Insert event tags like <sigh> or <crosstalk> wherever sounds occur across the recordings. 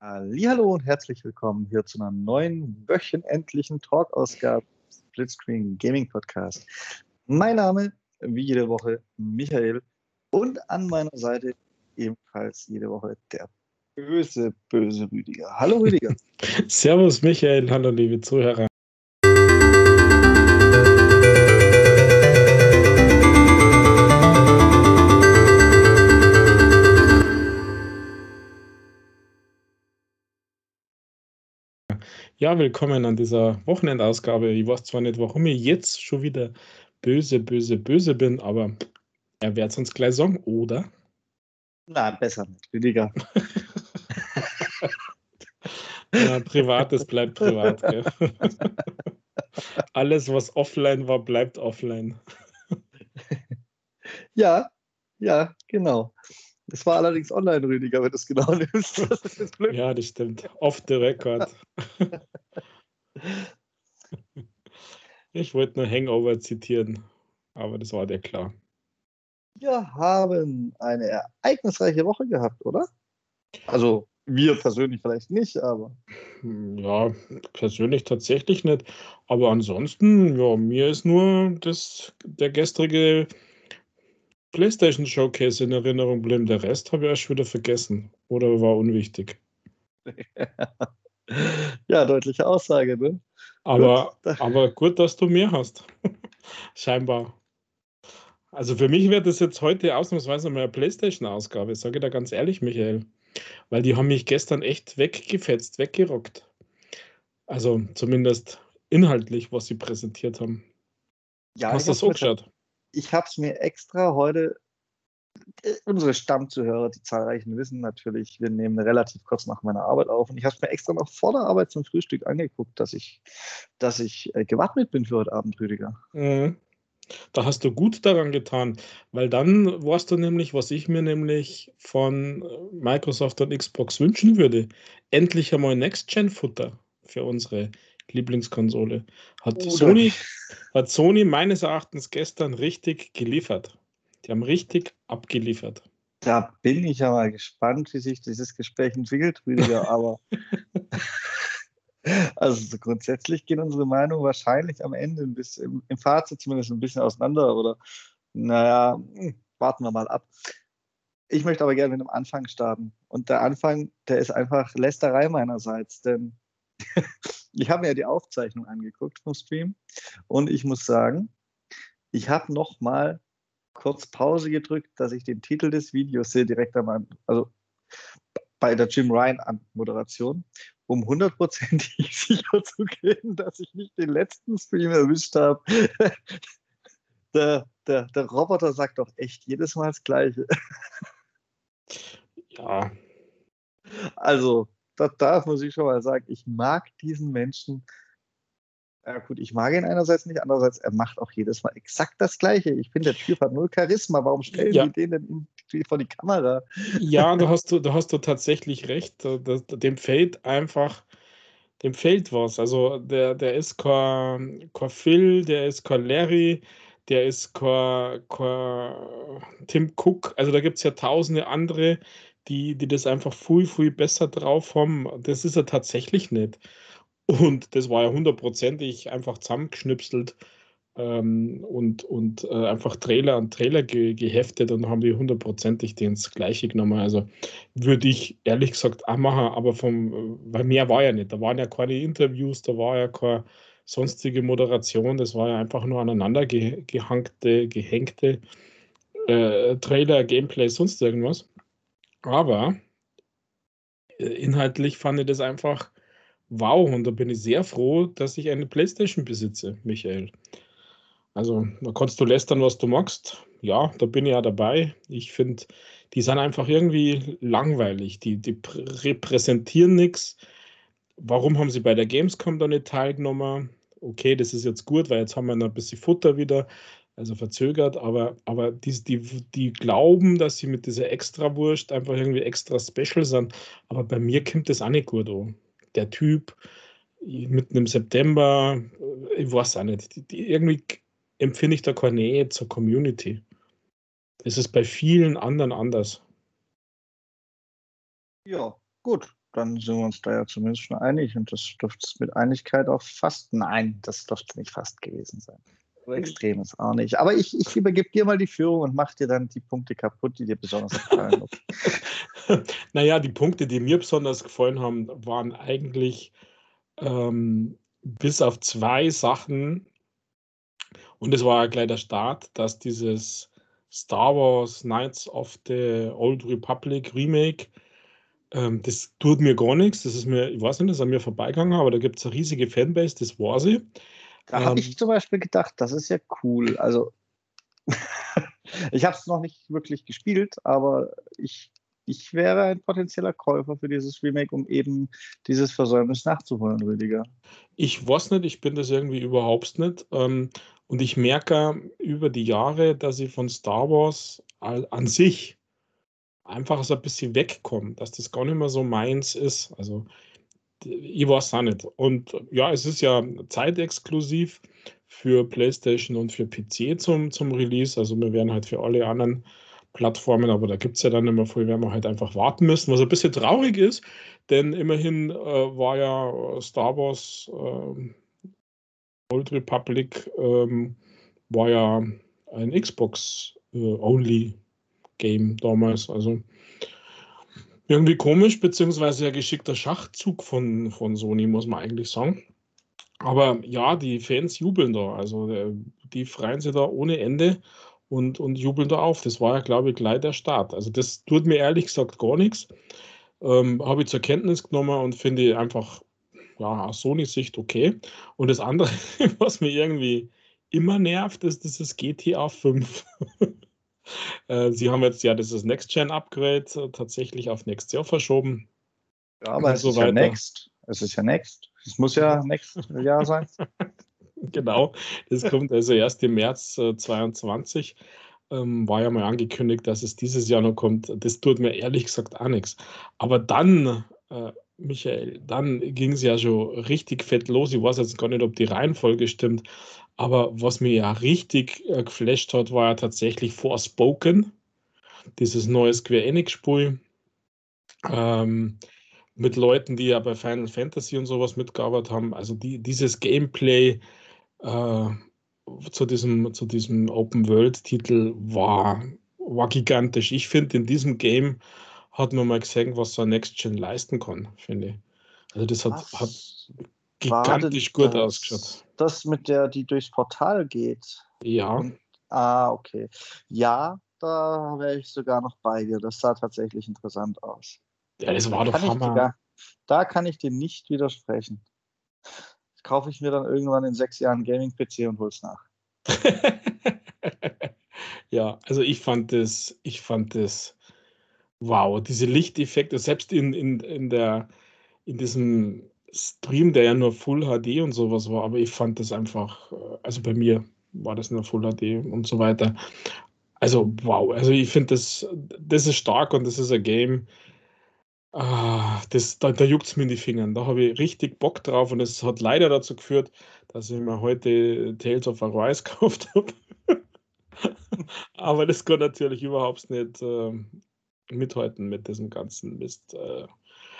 Hallo und herzlich willkommen hier zu einer neuen wöchentlichen Talk-Ausgabe Splitscreen Gaming Podcast. Mein Name, wie jede Woche, Michael und an meiner Seite ebenfalls jede Woche der böse, böse Rüdiger. Hallo Rüdiger. <laughs> Servus Michael, hallo liebe Zuhörer. Ja, willkommen an dieser Wochenendausgabe. Ich weiß zwar nicht, warum ich jetzt schon wieder böse, böse, böse bin, aber er wird es uns gleich sagen, oder? Na, besser nicht, Rüdiger. <laughs> ja, Privates bleibt privat. Gell? <laughs> Alles, was offline war, bleibt offline. ja, ja, genau. Das war allerdings online, Rüdiger, wenn du es genau <laughs> nimmst. Das ja, das stimmt. Off the record. <laughs> ich wollte nur Hangover zitieren, aber das war dir klar. Wir haben eine ereignisreiche Woche gehabt, oder? Also wir persönlich vielleicht nicht, aber. Ja, persönlich tatsächlich nicht. Aber ansonsten, ja, mir ist nur das, der gestrige PlayStation Showcase in Erinnerung bleiben. Der Rest habe ich erst wieder vergessen oder war unwichtig. <laughs> ja, deutliche Aussage, ne? Aber gut. <laughs> aber gut, dass du mehr hast. <laughs> Scheinbar. Also für mich wäre das jetzt heute ausnahmsweise mal eine PlayStation-Ausgabe, sage ich da ganz ehrlich, Michael. Weil die haben mich gestern echt weggefetzt, weggerockt. Also zumindest inhaltlich, was sie präsentiert haben. Ja, Hast du das so geschaut? Ich habe es mir extra heute, äh, unsere Stammzuhörer, die zahlreichen wissen natürlich, wir nehmen relativ kurz nach meiner Arbeit auf und ich habe es mir extra noch vor der Arbeit zum Frühstück angeguckt, dass ich, dass ich äh, gewappnet bin für heute Abend, Rüdiger. Mhm. Da hast du gut daran getan, weil dann warst du nämlich, was ich mir nämlich von äh, Microsoft und Xbox wünschen würde, endlich einmal Next-Gen-Futter für unsere Lieblingskonsole. Hat Sony, hat Sony meines Erachtens gestern richtig geliefert. Die haben richtig abgeliefert. Da bin ich ja mal gespannt, wie sich dieses Gespräch entwickelt, Rüdiger, <laughs> aber also grundsätzlich gehen unsere Meinungen wahrscheinlich am Ende ein bisschen, im Fazit zumindest ein bisschen auseinander oder naja, warten wir mal ab. Ich möchte aber gerne mit dem Anfang starten. Und der Anfang, der ist einfach Lästerei meinerseits, denn ich habe mir ja die Aufzeichnung angeguckt vom Stream und ich muss sagen, ich habe noch mal kurz Pause gedrückt, dass ich den Titel des Videos sehe direkt am, also bei der Jim Ryan Moderation, um hundertprozentig <laughs> sicher zu gehen, dass ich nicht den letzten Stream erwischt habe. <laughs> der, der, der Roboter sagt doch echt jedes Mal das Gleiche. Ja. Also, das darf muss ich schon mal sagen, ich mag diesen Menschen. Ja gut, ich mag ihn einerseits nicht, andererseits, er macht auch jedes Mal exakt das Gleiche. Ich finde, der Typ hat null Charisma. Warum stellen ja. die den denn vor die Kamera? Ja, da <laughs> hast du, da hast du tatsächlich recht. Dem fehlt einfach, dem fehlt was. Also der, der ist kein, kein Phil, der ist kein Larry, der ist kein, kein Tim Cook. Also da gibt es ja tausende andere, die, die das einfach viel, viel besser drauf haben. Das ist er tatsächlich nicht. Und das war ja hundertprozentig einfach zusammengeschnipselt ähm, und, und äh, einfach Trailer an Trailer ge geheftet und haben die hundertprozentig das Gleiche genommen. Also würde ich ehrlich gesagt auch machen, aber vom, weil mehr war ja nicht. Da waren ja keine Interviews, da war ja keine sonstige Moderation, das war ja einfach nur aneinander ge gehangte, gehängte äh, Trailer, Gameplay, sonst irgendwas. Aber äh, inhaltlich fand ich das einfach wow und da bin ich sehr froh, dass ich eine Playstation besitze, Michael. Also, da kannst du lästern, was du magst. Ja, da bin ich ja dabei. Ich finde, die sind einfach irgendwie langweilig. Die, die repräsentieren nichts. Warum haben sie bei der Gamescom da nicht teilgenommen? Okay, das ist jetzt gut, weil jetzt haben wir noch ein bisschen Futter wieder also verzögert, aber, aber die, die, die glauben, dass sie mit dieser Extrawurst einfach irgendwie extra special sind. Aber bei mir kommt das auch nicht gut an. Der Typ mitten im September, äh, ich weiß auch nicht, die, die, irgendwie empfinde ich da keine Nähe zur Community. Das ist bei vielen anderen anders. Ja, gut. dann sind wir uns da ja zumindest schon einig und das dürfte mit Einigkeit auch fast, nein, das dürfte nicht fast gewesen sein. So extrem ist auch nicht. Aber ich, ich übergebe dir mal die Führung und mach dir dann die Punkte kaputt, die dir besonders gefallen haben. <laughs> naja, die Punkte, die mir besonders gefallen haben, waren eigentlich ähm, bis auf zwei Sachen, und es war ja gleich der Start, dass dieses Star Wars Knights of the Old Republic Remake, ähm, das tut mir gar nichts. Das ist mir, ich weiß nicht, das ist an mir vorbeigegangen, aber da gibt es eine riesige Fanbase, das war sie. Da ähm, habe ich zum Beispiel gedacht, das ist ja cool. Also, <laughs> ich habe es noch nicht wirklich gespielt, aber ich, ich wäre ein potenzieller Käufer für dieses Remake, um eben dieses Versäumnis nachzuholen, Rüdiger. Ich weiß nicht, ich bin das irgendwie überhaupt nicht. Ähm, und ich merke über die Jahre, dass ich von Star Wars an sich einfach so ein bisschen wegkomme, dass das gar nicht mehr so meins ist. Also ich weiß auch nicht. Und ja, es ist ja zeitexklusiv für PlayStation und für PC zum, zum Release. Also wir werden halt für alle anderen Plattformen, aber da gibt es ja dann immer viel, werden wir halt einfach warten müssen, was ein bisschen traurig ist, denn immerhin äh, war ja Star Wars äh, Old Republic ähm, war ja ein Xbox-Only-Game äh, damals. Also irgendwie komisch, beziehungsweise ein geschickter Schachzug von, von Sony, muss man eigentlich sagen. Aber ja, die Fans jubeln da. Also äh, die freuen sich da ohne Ende und, und jubeln da auf. Das war ja, glaube ich, gleich der Start. Also das tut mir ehrlich gesagt gar nichts. Ähm, Habe ich zur Kenntnis genommen und finde einfach ja, aus Sony-Sicht okay. Und das andere, <laughs> was mir irgendwie immer nervt, ist dieses GTA 5. <laughs> Äh, sie haben jetzt ja dieses Next-Gen-Upgrade äh, tatsächlich auf Next Jahr verschoben. Ja, aber es so ist weiter. ja Next. Es ist ja Next. Es muss ja <laughs> Next Jahr sein. genau. Das kommt also erst im März 2022. Äh, ähm, war ja mal angekündigt, dass es dieses Jahr noch kommt. Das tut mir ehrlich gesagt auch nichts. Aber dann äh, Michael, dann ging es ja schon richtig fett los. Ich weiß jetzt gar nicht, ob die Reihenfolge stimmt, aber was mir ja richtig äh, geflasht hat, war ja tatsächlich Forspoken, dieses neue Square Enix-Spiel. Ähm, mit Leuten, die ja bei Final Fantasy und sowas mitgearbeitet haben. Also die, dieses Gameplay äh, zu diesem, zu diesem Open-World-Titel war, war gigantisch. Ich finde, in diesem Game hat man mal gesehen, was so ein Next Gen leisten kann, finde ich. Also das hat, hat gigantisch gut das, ausgeschaut. Das mit der, die durchs Portal geht. Ja. Und, ah, okay. Ja, da wäre ich sogar noch bei dir. Das sah tatsächlich interessant aus. Ja, das war doch Hammer. Sogar, da kann ich dir nicht widersprechen. Das kaufe ich mir dann irgendwann in sechs Jahren Gaming-PC und hol's nach. <laughs> ja, also ich fand das, ich fand das Wow, diese Lichteffekte, selbst in, in, in, der, in diesem Stream, der ja nur Full HD und sowas war, aber ich fand das einfach, äh, also bei mir war das nur Full HD und so weiter. Also wow, also ich finde das, das ist stark und das ist ein Game, ah, das, da, da juckt es mir in die Finger. Da habe ich richtig Bock drauf und es hat leider dazu geführt, dass ich mir heute Tales of Arise <laughs> gekauft habe. aber das kann natürlich überhaupt nicht äh, mithalten mit diesem ganzen Mist. Äh.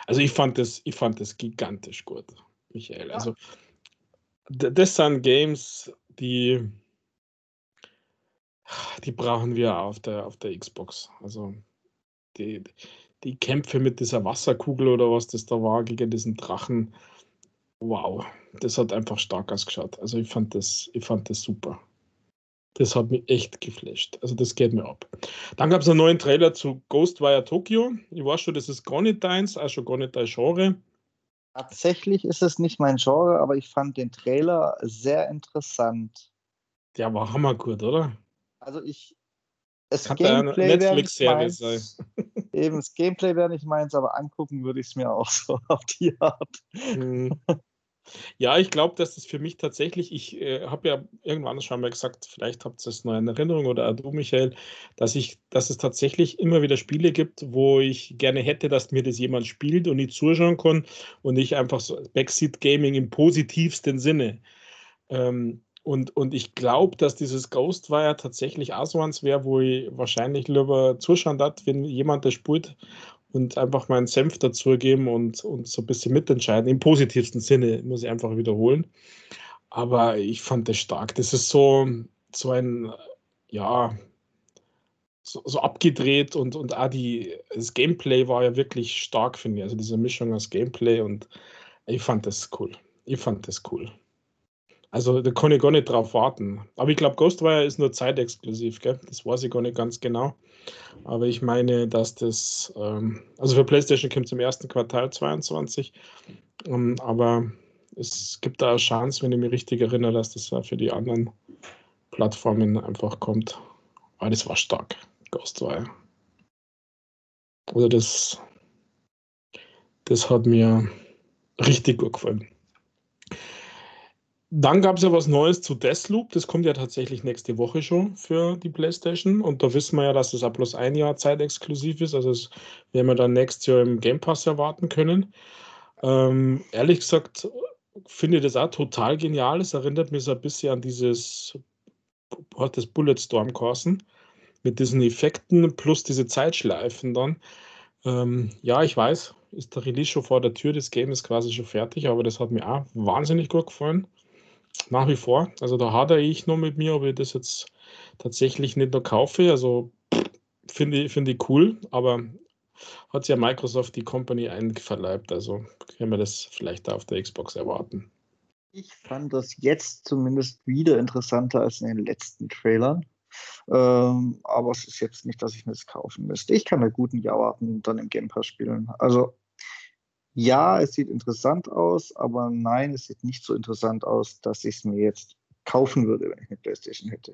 Also ich fand das, ich fand das gigantisch gut, Michael. Also das sind Games, die, die brauchen wir auf der, auf der Xbox. Also die, die Kämpfe mit dieser Wasserkugel oder was das da war gegen diesen Drachen. Wow, das hat einfach stark ausgeschaut. Also ich fand das, ich fand das super. Das hat mich echt geflasht. Also das geht mir ab. Dann gab es einen neuen Trailer zu Ghostwire Tokyo. Ich weiß schon, das ist gar nicht deins, also gar nicht dein Genre. Tatsächlich ist es nicht mein Genre, aber ich fand den Trailer sehr interessant. Der war hammergut, oder? Also ich. Es Kann Gameplay eine Netflix-Serie sein. Eben, das Gameplay wäre nicht meins, aber angucken würde ich es mir auch <laughs> so auf die Art. Mhm. Ja, ich glaube, dass das für mich tatsächlich, ich äh, habe ja irgendwann schon mal gesagt, vielleicht habt ihr es noch in Erinnerung oder du, Michael, dass ich, dass es tatsächlich immer wieder Spiele gibt, wo ich gerne hätte, dass mir das jemand spielt und ich zuschauen kann und nicht einfach so Backseat Gaming im positivsten Sinne. Ähm, und, und ich glaube, dass dieses Ghostwire tatsächlich auch so eins wäre, wo ich wahrscheinlich lieber zuschauen darf, wenn jemand das spielt und einfach meinen Senf dazugeben und, und so ein bisschen mitentscheiden. Im positivsten Sinne, muss ich einfach wiederholen. Aber ich fand das stark. Das ist so, so ein, ja, so, so, abgedreht und, und auch die, das Gameplay war ja wirklich stark, finde ich. Also diese Mischung aus Gameplay und ich fand das cool. Ich fand das cool. Also da kann ich gar nicht drauf warten. Aber ich glaube, Ghostwire ist nur zeitexklusiv, gell? Das weiß ich gar nicht ganz genau. Aber ich meine, dass das, ähm, also für PlayStation kommt es im ersten Quartal 22. Ähm, aber es gibt da eine Chance, wenn ich mich richtig erinnere, dass das ja für die anderen Plattformen einfach kommt. Aber das war stark. Ghostwire. Also das, das hat mir richtig gut gefallen. Dann gab es ja was Neues zu Deathloop. Das kommt ja tatsächlich nächste Woche schon für die PlayStation. Und da wissen wir ja, dass es ab bloß ein Jahr zeitexklusiv ist. Also das werden wir dann nächstes Jahr im Game Pass erwarten können. Ähm, ehrlich gesagt finde ich das auch total genial. Es erinnert mich so ein bisschen an dieses hat das Bulletstorm Corsen mit diesen Effekten plus diese Zeitschleifen dann. Ähm, ja, ich weiß, ist der Release schon vor der Tür, das Game ist quasi schon fertig, aber das hat mir auch wahnsinnig gut gefallen. Nach wie vor. Also da hadere ich noch mit mir, ob ich das jetzt tatsächlich nicht noch kaufe. Also finde ich, find ich cool, aber hat ja Microsoft die Company einverleibt. Also können wir das vielleicht auf der Xbox erwarten. Ich fand das jetzt zumindest wieder interessanter als in den letzten Trailern. Ähm, aber es ist jetzt nicht, dass ich mir das kaufen müsste. Ich kann mit guten Jahr warten und dann im Game Pass spielen. Also ja, es sieht interessant aus, aber nein, es sieht nicht so interessant aus, dass ich es mir jetzt kaufen würde, wenn ich eine Playstation hätte.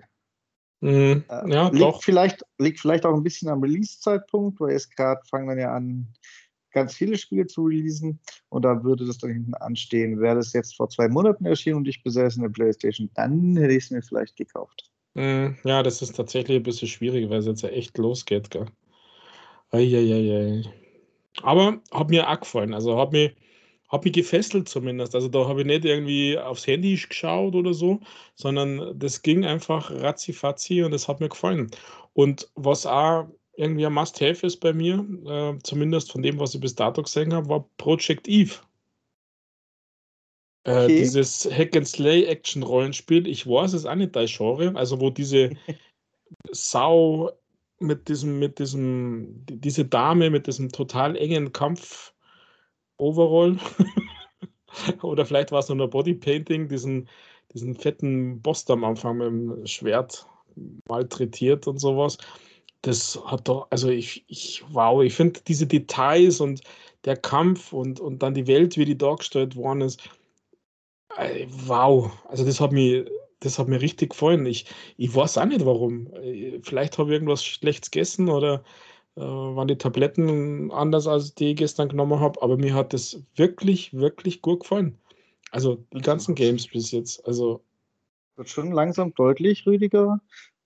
Mhm. Äh, ja, liegt, doch. Vielleicht, liegt vielleicht auch ein bisschen am Release-Zeitpunkt, weil jetzt gerade fangen dann ja an, ganz viele Spiele zu releasen und da würde das dann hinten anstehen. Wäre das jetzt vor zwei Monaten erschienen und ich besäße eine Playstation, dann hätte ich es mir vielleicht gekauft. Mhm. Ja, das ist tatsächlich ein bisschen schwierig, weil es jetzt ja echt losgeht, gell? Eieiei. Aber hat mir auch gefallen. Also hat mich, hat mich gefesselt zumindest. Also da habe ich nicht irgendwie aufs Handy geschaut oder so, sondern das ging einfach ratzi-fatzi und das hat mir gefallen. Und was auch irgendwie ein Must-Have ist bei mir, äh, zumindest von dem, was ich bis dato gesehen habe, war Project Eve. Äh, okay. dieses Hack-and-Slay-Action-Rollenspiel, ich weiß es auch nicht, dein Genre, also wo diese <laughs> Sau mit diesem, mit diesem, diese Dame mit diesem total engen Kampf Overall <laughs> oder vielleicht war es nur ein Bodypainting, diesen, diesen fetten Boss am Anfang mit dem Schwert malträtiert und sowas. Das hat doch, also ich, ich wow, ich finde diese Details und der Kampf und, und dann die Welt, wie die dargestellt worden ist, äh, wow, also das hat mich, das hat mir richtig gefallen. Ich, ich weiß auch nicht warum. Äh, vielleicht habe ich irgendwas Schlechtes gegessen oder äh, waren die Tabletten anders, als die ich gestern genommen habe, aber mir hat das wirklich, wirklich gut gefallen. Also die ganzen Games bis jetzt. Also wird schon langsam deutlich, Rüdiger,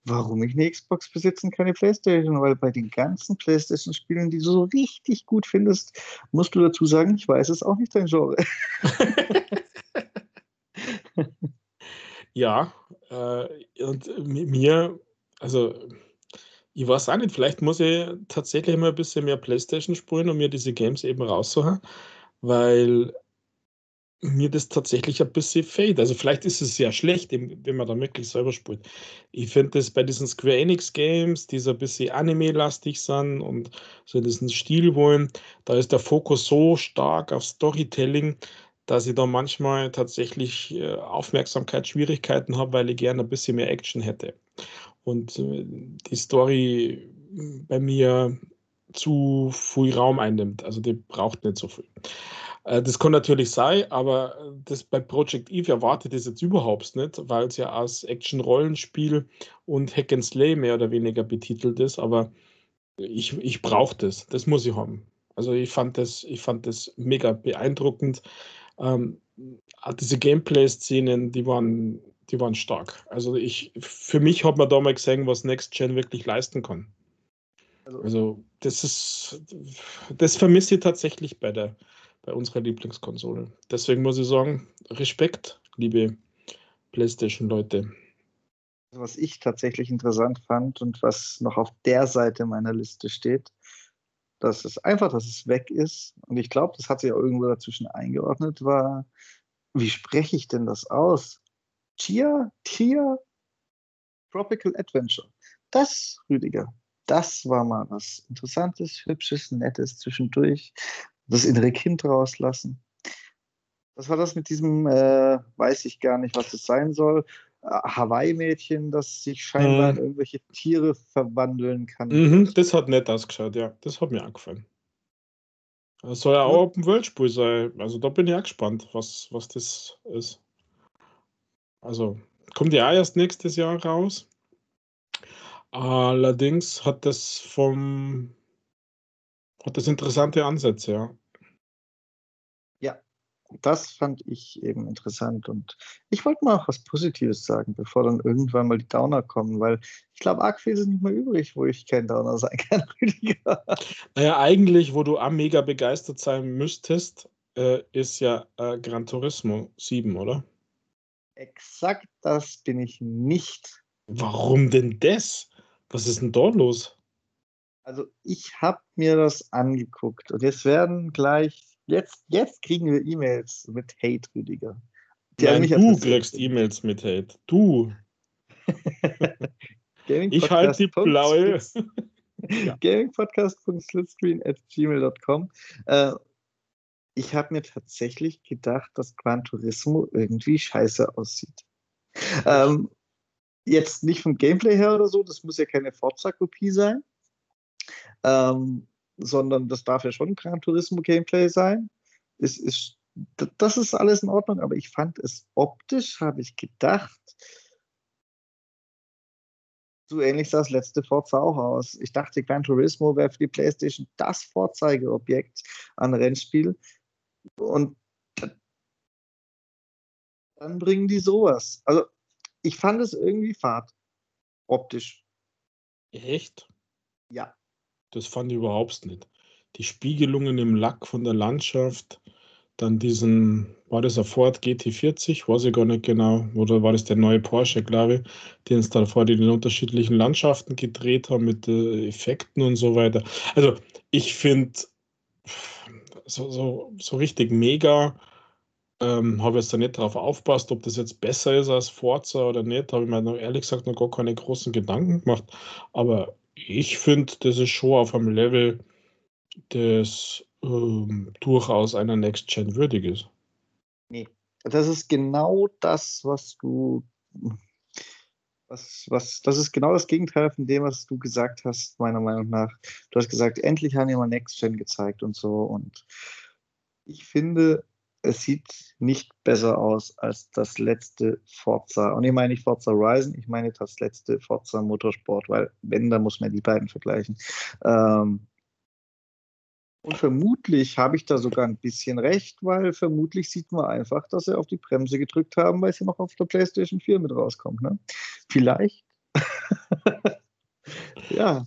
warum ich eine Xbox besitze und keine Playstation, weil bei den ganzen Playstation-Spielen, die du so richtig gut findest, musst du dazu sagen, ich weiß es auch nicht dein Genre. <laughs> <laughs> Ja, äh, und mir, also ich weiß auch nicht, vielleicht muss ich tatsächlich mal ein bisschen mehr Playstation spielen und mir diese Games eben raussuchen, weil mir das tatsächlich ein bisschen fehlt. Also vielleicht ist es sehr schlecht, wenn man da wirklich selber spielt. Ich finde das bei diesen Square Enix Games, die so ein bisschen anime-lastig sind und so diesen Stil wollen, da ist der Fokus so stark auf Storytelling, dass ich da manchmal tatsächlich äh, Aufmerksamkeitsschwierigkeiten habe, weil ich gerne ein bisschen mehr Action hätte. Und äh, die Story bei mir zu viel Raum einnimmt. Also die braucht nicht so viel. Äh, das kann natürlich sein, aber das bei Project Eve erwartet es jetzt überhaupt nicht, weil es ja als Action-Rollenspiel und Hack and Slay mehr oder weniger betitelt ist. Aber ich, ich brauche das. Das muss ich haben. Also ich fand das, ich fand das mega beeindruckend ähm, diese Gameplay-Szenen, die waren, die waren stark. Also ich, für mich hat man da mal gesehen, was Next Gen wirklich leisten kann. Also, also das ist, das vermisse ich tatsächlich bei der, bei unserer Lieblingskonsole. Deswegen muss ich sagen, Respekt, liebe PlayStation-Leute. Was ich tatsächlich interessant fand und was noch auf der Seite meiner Liste steht, dass es einfach, dass es weg ist. Und ich glaube, das hat sich auch irgendwo dazwischen eingeordnet, war, wie spreche ich denn das aus? Chia, Chia, Tropical Adventure. Das, Rüdiger, das war mal was Interessantes, Hübsches, Nettes zwischendurch. Das innere Kind rauslassen. Was war das mit diesem, äh, weiß ich gar nicht, was das sein soll. Hawaii-Mädchen, das sich scheinbar in irgendwelche Tiere verwandeln kann. Mhm, das hat nett ausgeschaut, ja. Das hat mir angefallen. Das soll ja auch auf dem Worldspiel sein. Also da bin ich auch gespannt, was, was das ist. Also kommt ja erst nächstes Jahr raus. Allerdings hat das vom hat das interessante Ansätze, ja. Das fand ich eben interessant. Und ich wollte mal auch was Positives sagen, bevor dann irgendwann mal die Downer kommen, weil ich glaube, arg viel sind nicht mehr übrig, wo ich kein Downer <laughs> sein kann, Rüdiger. Naja, eigentlich, wo du am mega begeistert sein müsstest, äh, ist ja äh, Gran Turismo 7, oder? Exakt das bin ich nicht. Warum denn das? Was ist denn da los? Also ich habe mir das angeguckt und jetzt werden gleich, jetzt, jetzt kriegen wir E-Mails mit Hate, Rüdiger. Nein, du kriegst E-Mails mit Hate. Du. <laughs> ich halte die blaue. <laughs> ja. At gmail.com. Äh, ich habe mir tatsächlich gedacht, dass Gran Turismo irgendwie scheiße aussieht. Ähm, jetzt nicht vom Gameplay her oder so, das muss ja keine Forza-Kopie sein, ähm, sondern das darf ja schon Gran Turismo Gameplay sein. Es ist, das ist alles in Ordnung, aber ich fand es optisch, habe ich gedacht, so ähnlich sah das letzte Forza auch aus. Ich dachte, Gran Turismo wäre für die PlayStation das Vorzeigeobjekt an Rennspiel. Und dann bringen die sowas. Also, ich fand es irgendwie fad. Optisch. Echt? Ja. Das fand ich überhaupt nicht. Die Spiegelungen im Lack von der Landschaft, dann diesen, war das ein Ford GT40, weiß ich gar nicht genau, oder war das der neue Porsche, glaube ich, den es da vor den unterschiedlichen Landschaften gedreht haben mit äh, Effekten und so weiter. Also ich finde, so, so, so richtig mega. Ähm, habe jetzt da nicht drauf aufpasst, ob das jetzt besser ist als Forza oder nicht. Habe ich mir ehrlich gesagt noch gar keine großen Gedanken gemacht. Aber ich finde, das ist schon auf einem Level, das ähm, durchaus einer Next Gen würdig ist. Nee, das ist genau das, was du was, was, das ist genau das Gegenteil von dem, was du gesagt hast, meiner Meinung nach. Du hast gesagt, endlich haben wir mal Next Gen gezeigt und so. Und ich finde, es sieht nicht besser aus als das letzte Forza. Und ich meine nicht Forza Horizon, ich meine das letzte Forza Motorsport, weil wenn, dann muss man die beiden vergleichen. Ähm, und vermutlich habe ich da sogar ein bisschen recht, weil vermutlich sieht man einfach, dass sie auf die Bremse gedrückt haben, weil sie noch auf der PlayStation 4 mit rauskommt. Ne? Vielleicht. <laughs> ja.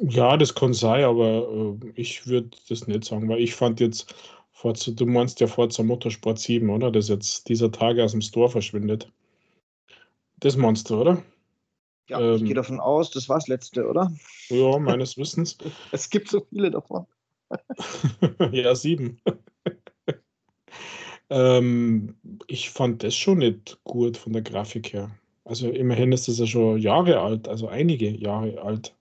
Ja, das kann sein, aber äh, ich würde das nicht sagen, weil ich fand jetzt, Forza, du meinst ja Forza Motorsport 7, oder? Das jetzt dieser Tage aus dem Store verschwindet. Das meinst du, oder? Ja, ähm, ich gehe davon aus, das war das letzte, oder? Ja, meines Wissens. <laughs> es gibt so viele davon. <laughs> ja, sieben. <laughs> ähm, ich fand das schon nicht gut von der Grafik her. Also immerhin ist es ja schon Jahre alt, also einige Jahre alt.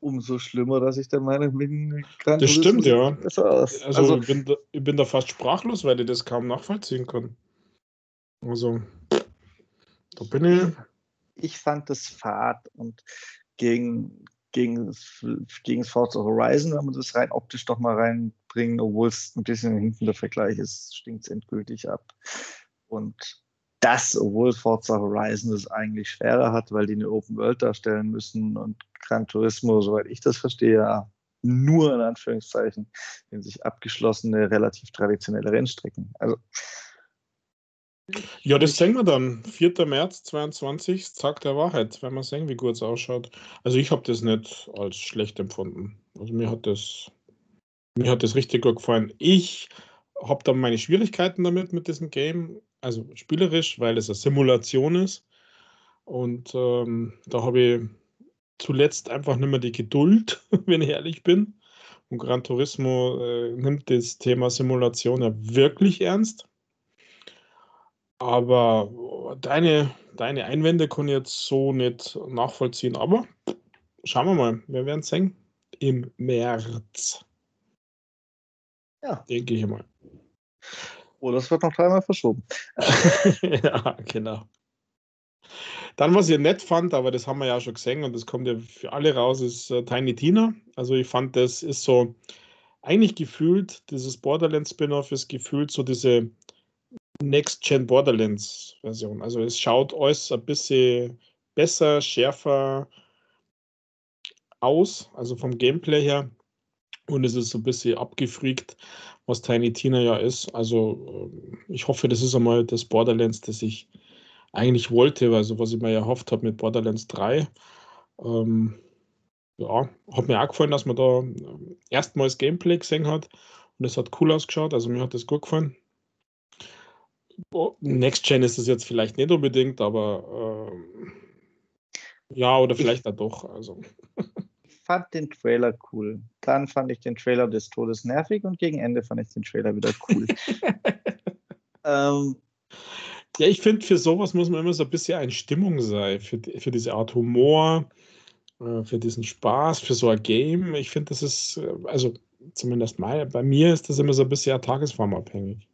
Umso schlimmer, dass ich der Meinung bin, Das stimmt, ja. Also, also ich, bin da, ich bin da fast sprachlos, weil ich das kaum nachvollziehen kann. Also, da bin ich. Ich fand das fad und gegen, gegen, gegen Forza Horizon, wenn man das rein optisch doch mal reinbringen, obwohl es ein bisschen hinten der Vergleich ist, stinkt es endgültig ab. Und das, obwohl Forza Horizon es eigentlich schwerer hat, weil die eine Open World darstellen müssen und Gran Turismo, soweit ich das verstehe, nur in Anführungszeichen in sich abgeschlossene, relativ traditionelle Rennstrecken. Also ja, das sehen wir dann. 4. März 22, Tag der Wahrheit, wenn wir sehen, wie gut es ausschaut. Also ich habe das nicht als schlecht empfunden. Also mir hat das, mir hat das richtig gut gefallen. Ich habe dann meine Schwierigkeiten damit mit diesem Game, also spielerisch, weil es eine Simulation ist. Und ähm, da habe ich zuletzt einfach nicht mehr die Geduld, <laughs> wenn ich ehrlich bin. Und Gran Turismo äh, nimmt das Thema Simulation ja wirklich ernst. Aber deine, deine Einwände kann ich jetzt so nicht nachvollziehen. Aber schauen wir mal, wir werden es sehen im März. Ja. Denke ich mal. Oder es wird noch dreimal verschoben. <laughs> ja, genau. Dann, was ich nett fand, aber das haben wir ja schon gesehen und das kommt ja für alle raus, ist äh, Tiny Tina. Also ich fand, das ist so eigentlich gefühlt, dieses Borderlands Spin-off ist gefühlt so diese Next-Gen Borderlands-Version. Also es schaut alles ein bisschen besser, schärfer aus, also vom Gameplay her. Und es ist so ein bisschen abgefriegt, was Tiny Tina ja ist. Also ähm, ich hoffe, das ist einmal das Borderlands, das ich eigentlich wollte, also was ich mir erhofft habe mit Borderlands 3. Ähm, ja, hat mir auch gefallen, dass man da ähm, erstmals Gameplay gesehen hat und es hat cool ausgeschaut, also mir hat das gut gefallen. Next Gen ist es jetzt vielleicht nicht unbedingt, aber ähm, ja, oder vielleicht ich, doch. Also. <laughs> Ich fand den Trailer cool. Dann fand ich den Trailer des Todes nervig und gegen Ende fand ich den Trailer wieder cool. <laughs> ähm, ja, ich finde, für sowas muss man immer so ein bisschen eine Stimmung sein, für, für diese Art Humor, äh, für diesen Spaß, für so ein Game. Ich finde, das ist, äh, also zumindest mal, bei mir ist das immer so ein bisschen tagesformabhängig.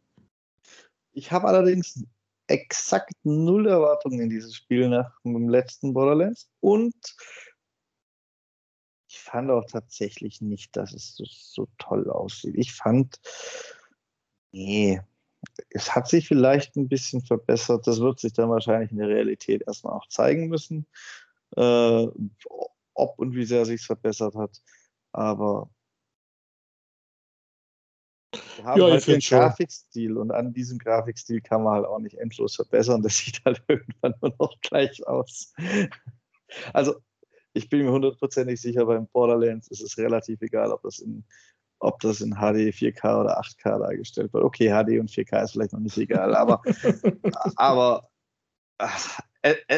Ich habe allerdings exakt null Erwartungen in dieses Spiel nach dem letzten Borderlands und fand auch tatsächlich nicht, dass es so, so toll aussieht. Ich fand, nee, es hat sich vielleicht ein bisschen verbessert. Das wird sich dann wahrscheinlich in der Realität erstmal auch zeigen müssen, äh, ob und wie sehr sich verbessert hat. Aber wir haben ja, halt den Grafikstil und an diesem Grafikstil kann man halt auch nicht endlos verbessern. Das <laughs> sieht halt irgendwann nur noch gleich aus. Also ich bin mir hundertprozentig sicher, beim Borderlands ist es relativ egal, ob das in ob das in HD, 4K oder 8K dargestellt wird. Okay, HD und 4K ist vielleicht noch nicht egal, aber, <laughs> aber ach,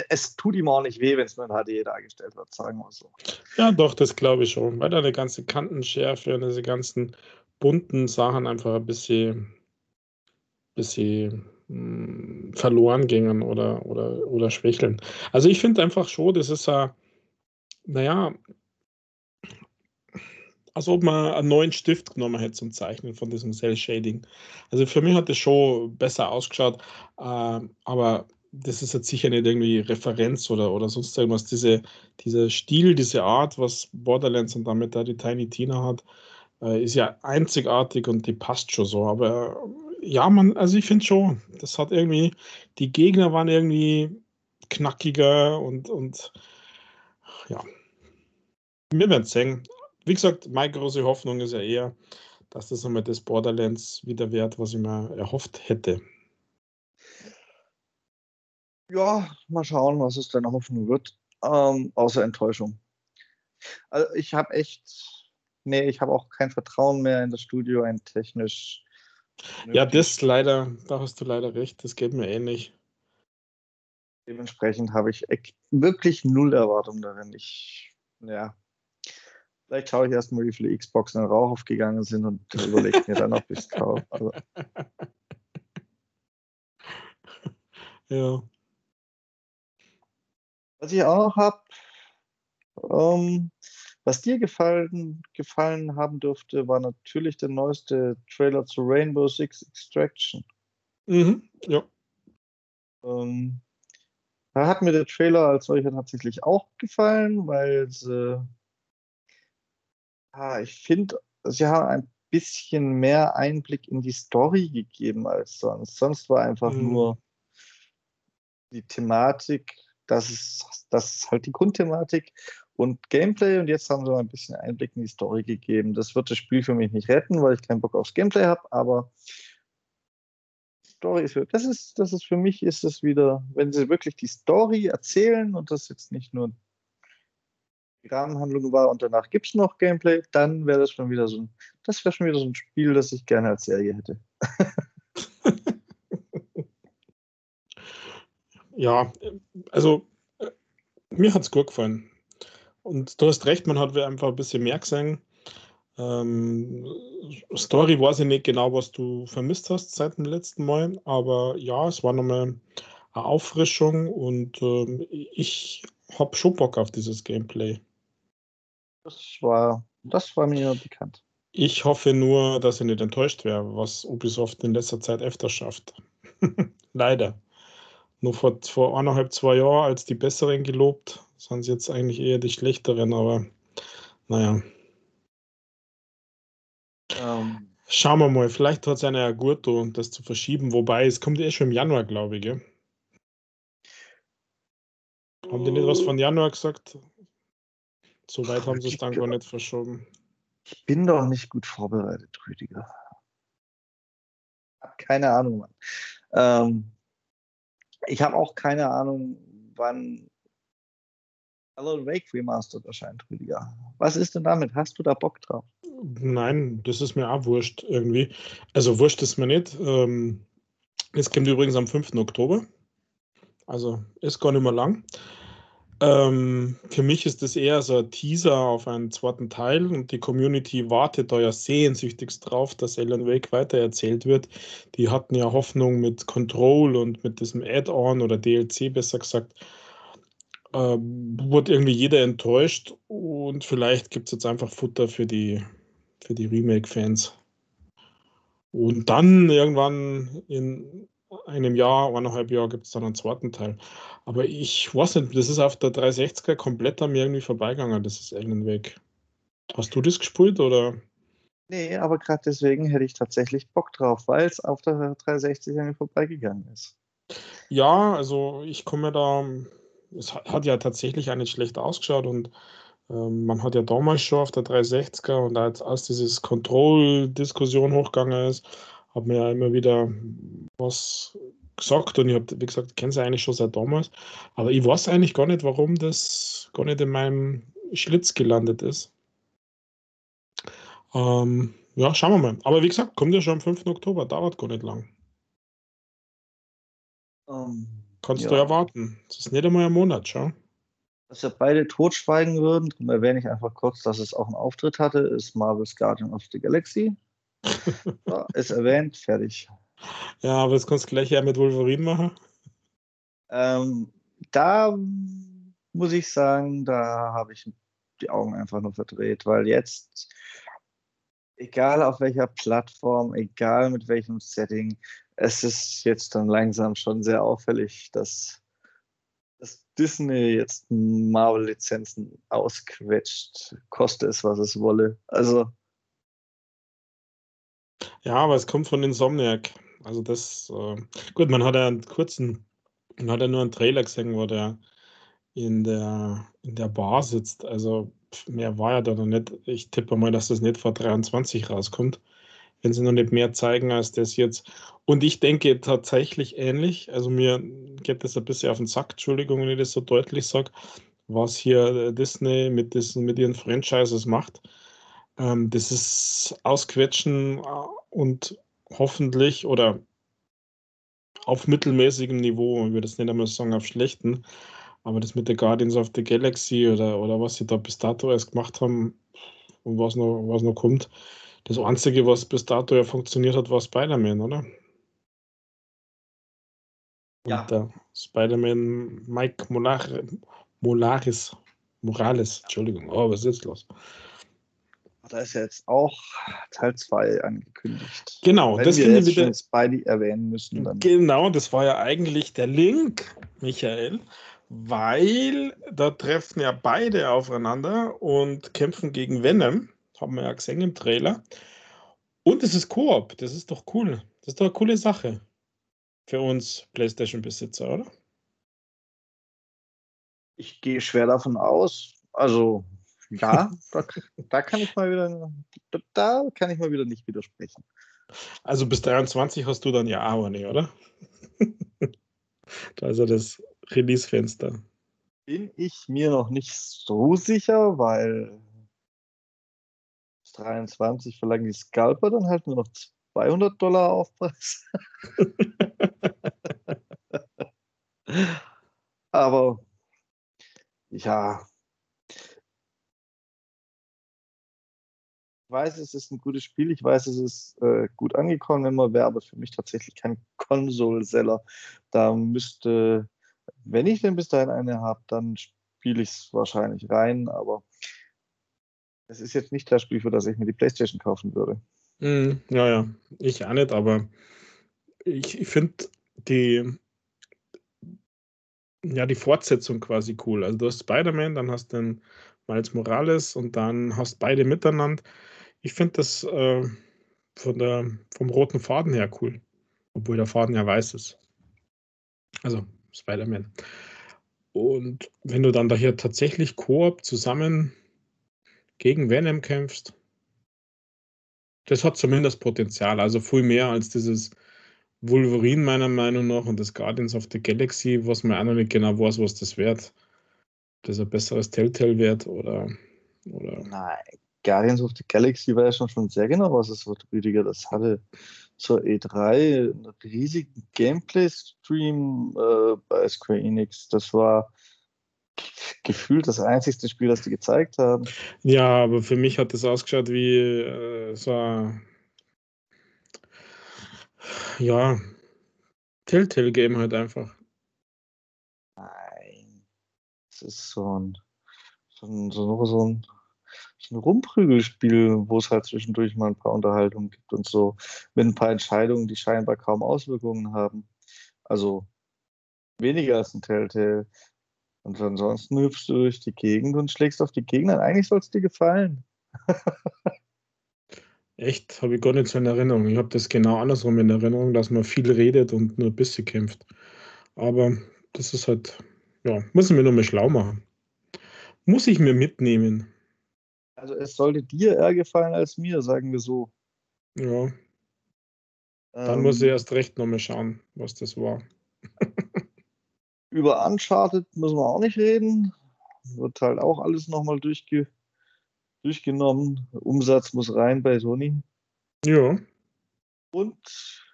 es tut ihm auch nicht weh, wenn es nur in HD dargestellt wird, sagen wir so. Ja, doch, das glaube ich schon, weil da eine ganze Kantenschärfe und diese ganzen bunten Sachen einfach ein bisschen, bisschen mh, hm, verloren gingen oder, oder, oder schwächeln. Also ich finde einfach schon, das ist ja, naja, als ob man einen neuen Stift genommen hätte zum Zeichnen von diesem Cell Shading. Also für mich hat das schon besser ausgeschaut, äh, aber das ist jetzt sicher nicht irgendwie Referenz oder, oder sonst irgendwas. Diese, dieser Stil, diese Art, was Borderlands und damit da die Tiny Tina hat, äh, ist ja einzigartig und die passt schon so. Aber ja, man, also ich finde schon, das hat irgendwie, die Gegner waren irgendwie knackiger und, und ja. Wir werden sehen wie gesagt, meine große Hoffnung ist ja eher, dass das einmal das Borderlands wieder wird, was ich mir erhofft hätte. Ja, mal schauen, was es deine Hoffnung wird. Ähm, außer Enttäuschung. Also ich habe echt, nee, ich habe auch kein Vertrauen mehr in das Studio, ein technisch. Ja, das leider, da hast du leider recht, das geht mir ähnlich. Dementsprechend habe ich wirklich null Erwartung darin. Ich, ja, Vielleicht schaue ich erstmal, wie viele Xboxen in Rauch aufgegangen sind und überlege mir dann, ob ich es kaufe. Also. <laughs> Ja. Was ich auch noch habe, ähm, was dir gefallen, gefallen haben dürfte, war natürlich der neueste Trailer zu Rainbow Six Extraction. Mhm, ja. Ähm, da hat mir der Trailer als solcher tatsächlich auch gefallen, weil es äh, ja, ich finde, sie haben ein bisschen mehr Einblick in die Story gegeben als sonst. Sonst war einfach mhm. nur die Thematik, das ist, das ist halt die Grundthematik und Gameplay und jetzt haben sie mal ein bisschen Einblick in die Story gegeben. Das wird das Spiel für mich nicht retten, weil ich keinen Bock aufs Gameplay habe, aber Story ist, das ist, das ist für mich ist das wieder, wenn sie wirklich die Story erzählen und das jetzt nicht nur Rahmenhandlung war und danach gibt es noch Gameplay, dann wäre das schon wieder so ein, das wäre schon wieder so ein Spiel, das ich gerne als Serie hätte. <laughs> ja, also mir hat es gut gefallen. und du hast recht, man hat einfach ein bisschen mehr gesehen. Ähm, Story weiß ich nicht genau, was du vermisst hast seit dem letzten Mal, aber ja, es war nochmal eine Auffrischung und ähm, ich habe schon Bock auf dieses Gameplay. Das war, das war mir bekannt. Ich hoffe nur, dass ich nicht enttäuscht wäre, was Ubisoft in letzter Zeit öfter schafft. <laughs> Leider. Nur vor, vor eineinhalb, zwei Jahren als die besseren gelobt, sind sie jetzt eigentlich eher die schlechteren, aber naja. Ähm. Schauen wir mal, vielleicht hat es eine Agurto, das zu verschieben, wobei es kommt eh schon im Januar, glaube ich. Gell? Haben die nicht was von Januar gesagt? So weit haben sie es dann gar nicht verschoben. Ich bin doch nicht gut vorbereitet, Rüdiger. Keine Ahnung, Mann. Ähm, ich habe auch keine Ahnung, wann Alan Wake Remastered erscheint, Rüdiger. Was ist denn damit? Hast du da Bock drauf? Nein, das ist mir auch wurscht irgendwie. Also wurscht ist mir nicht. Ähm, es kommt übrigens am 5. Oktober. Also ist gar nicht mehr lang. Ähm, für mich ist das eher so ein Teaser auf einen zweiten Teil und die Community wartet da ja sehnsüchtigst drauf, dass Alan Wake weitererzählt wird. Die hatten ja Hoffnung mit Control und mit diesem Add-on oder DLC besser gesagt. Ähm, wurde irgendwie jeder enttäuscht und vielleicht gibt es jetzt einfach Futter für die, für die Remake-Fans. Und dann irgendwann in einem Jahr, eineinhalb Jahr gibt es dann einen zweiten Teil. Aber ich weiß nicht, das ist auf der 360er komplett an mir irgendwie vorbeigegangen, das ist Alien Weg. Hast du das gespielt oder? Nee, aber gerade deswegen hätte ich tatsächlich Bock drauf, weil es auf der 360 an mir vorbeigegangen ist. Ja, also ich komme da, es hat ja tatsächlich auch nicht schlecht ausgeschaut und ähm, man hat ja damals schon auf der 360er und als, als dieses Control-Diskussion hochgegangen ist, hat mir ja immer wieder was gesagt und ich habe, wie gesagt, kenne sie eigentlich schon seit damals, aber ich weiß eigentlich gar nicht, warum das gar nicht in meinem Schlitz gelandet ist. Ähm, ja, schauen wir mal. Aber wie gesagt, kommt ja schon am 5. Oktober, dauert gar nicht lang. Um, ähm, Kannst ja. du erwarten. Das ist nicht einmal ein Monat, schau. Dass wir beide totschweigen würden, darum erwähne ich einfach kurz, dass es auch einen Auftritt hatte, ist Marvel's Guardian of the Galaxy. So, ist erwähnt, fertig. Ja, aber das kannst du gleich ja mit Wolverine machen. Ähm, da muss ich sagen, da habe ich die Augen einfach nur verdreht, weil jetzt, egal auf welcher Plattform, egal mit welchem Setting, es ist jetzt dann langsam schon sehr auffällig, dass, dass Disney jetzt Marvel-Lizenzen ausquetscht, koste es, was es wolle. Also. Ja, aber es kommt von Insomniac. Also das, äh, gut, man hat ja einen kurzen, man hat ja nur einen Trailer gesehen, wo der in der, in der Bar sitzt. Also mehr war ja da noch nicht. Ich tippe mal, dass das nicht vor 23 rauskommt, wenn sie noch nicht mehr zeigen als das jetzt. Und ich denke tatsächlich ähnlich. Also mir geht das ein bisschen auf den Sack, Entschuldigung, wenn ich das so deutlich sage, was hier Disney mit, diesen, mit ihren Franchises macht. Ähm, das ist Ausquetschen äh, und hoffentlich oder auf mittelmäßigem Niveau, ich würde es nicht einmal sagen auf schlechten, aber das mit der Guardians of the Galaxy oder, oder was sie da bis dato erst gemacht haben und was noch, was noch kommt, das Einzige, was bis dato ja funktioniert hat, war Spider-Man, oder? Ja. Und der Spider-Man Mike Molar Molaris, Morales, Entschuldigung, oh, was ist jetzt los? Da ist ja jetzt auch Teil 2 angekündigt. Genau, Wenn das wir jetzt wieder Spidey erwähnen müssen. Dann. Genau, das war ja eigentlich der Link, Michael, weil da treffen ja beide aufeinander und kämpfen gegen Venom. Haben wir ja gesehen im Trailer. Und es ist Koop, das ist doch cool. Das ist doch eine coole Sache für uns PlayStation-Besitzer, oder? Ich gehe schwer davon aus. Also ja, da, da, kann ich mal wieder, da kann ich mal wieder nicht widersprechen. Also bis 23 hast du dann ja nicht, oder? <laughs> da ist ja das Release-Fenster. Bin ich mir noch nicht so sicher, weil bis 23 verlangen die Scalper dann halt nur noch 200 Dollar Aufpreis. <laughs> aber ja, weiß, es ist ein gutes Spiel, ich weiß, es ist äh, gut angekommen immer, wäre aber für mich tatsächlich kein <laughs> Konsole-Seller. Da müsste, wenn ich denn bis dahin eine habe, dann spiele ich es wahrscheinlich rein, aber es ist jetzt nicht das Spiel, für das ich mir die Playstation kaufen würde. Mm, ja, ja, ich auch nicht, aber ich, ich finde die, ja, die Fortsetzung quasi cool. Also du hast Spider-Man, dann hast du den Miles Morales und dann hast beide miteinander. Ich finde das äh, von der, vom roten Faden her cool, obwohl der Faden ja weiß ist. Also Spider-Man. Und wenn du dann da hier tatsächlich Koop zusammen gegen Venom kämpfst, das hat zumindest Potenzial. Also viel mehr als dieses Wolverine meiner Meinung nach und das Guardians of the Galaxy, was man auch noch nicht genau weiß, was das wird. Das ein besseres Telltale wird oder, oder. Nein, Guardians of the Galaxy war ja schon, schon sehr genau, was es wird, Rüdiger. Das hatte zur E3 einen riesigen Gameplay-Stream äh, bei Square Enix. Das war gefühlt das einzigste Spiel, das die gezeigt haben. Ja, aber für mich hat das ausgeschaut wie äh, so ein ja, Telltale-Game halt einfach. Nein. Es ist so ein, so ein, so, so ein, ein Rumprügelspiel, wo es halt zwischendurch mal ein paar Unterhaltungen gibt und so, mit ein paar Entscheidungen, die scheinbar kaum Auswirkungen haben. Also weniger als ein Telltale. Und ansonsten hüpfst du durch die Gegend und schlägst auf die Gegner. Eigentlich soll es dir gefallen. <laughs> Echt? Habe ich gar nicht so in Erinnerung. Ich habe das genau andersrum in Erinnerung, dass man viel redet und nur ein bisschen kämpft. Aber das ist halt, ja, muss ich mir nochmal schlau machen. Muss ich mir mitnehmen. Also es sollte dir eher gefallen als mir, sagen wir so. Ja. Dann ähm, muss ich ähm. erst recht nochmal schauen, was das war. über Uncharted müssen wir auch nicht reden. Wird halt auch alles nochmal durchge durchgenommen. Umsatz muss rein bei Sony. Ja. Und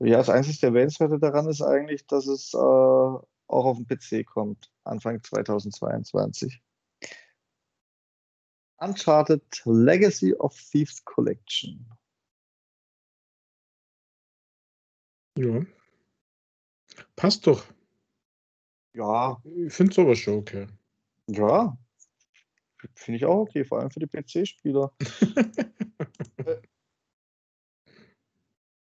ja, das einzige Erwähnenswerte daran ist eigentlich, dass es äh, auch auf den PC kommt, Anfang 2022. Uncharted Legacy of Thieves Collection. Ja. Passt doch. Ja. Ich finde sowas schon okay. Ja, Finde ich auch okay, vor allem für die PC-Spieler. <laughs>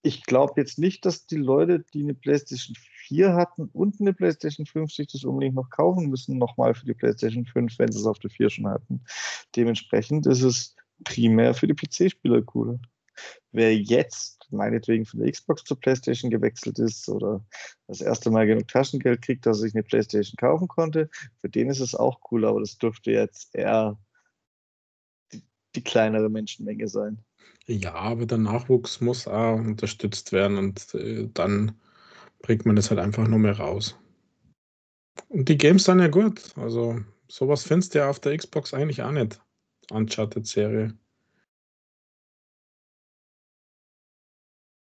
ich glaube jetzt nicht, dass die Leute, die eine PlayStation 4 hatten und eine PlayStation 5 sich das unbedingt noch kaufen müssen, nochmal für die PlayStation 5, wenn sie es auf der 4 schon hatten. Dementsprechend ist es primär für die PC-Spieler cool. Wer jetzt meinetwegen von der Xbox zur PlayStation gewechselt ist oder das erste Mal genug Taschengeld kriegt, dass er sich eine PlayStation kaufen konnte, für den ist es auch cool, aber das dürfte jetzt eher die, die kleinere Menschenmenge sein. Ja, aber der Nachwuchs muss auch unterstützt werden und äh, dann bringt man das halt einfach nur mehr raus. Und die Games sind ja gut. Also sowas findest du ja auf der Xbox eigentlich auch nicht. Uncharted-Serie.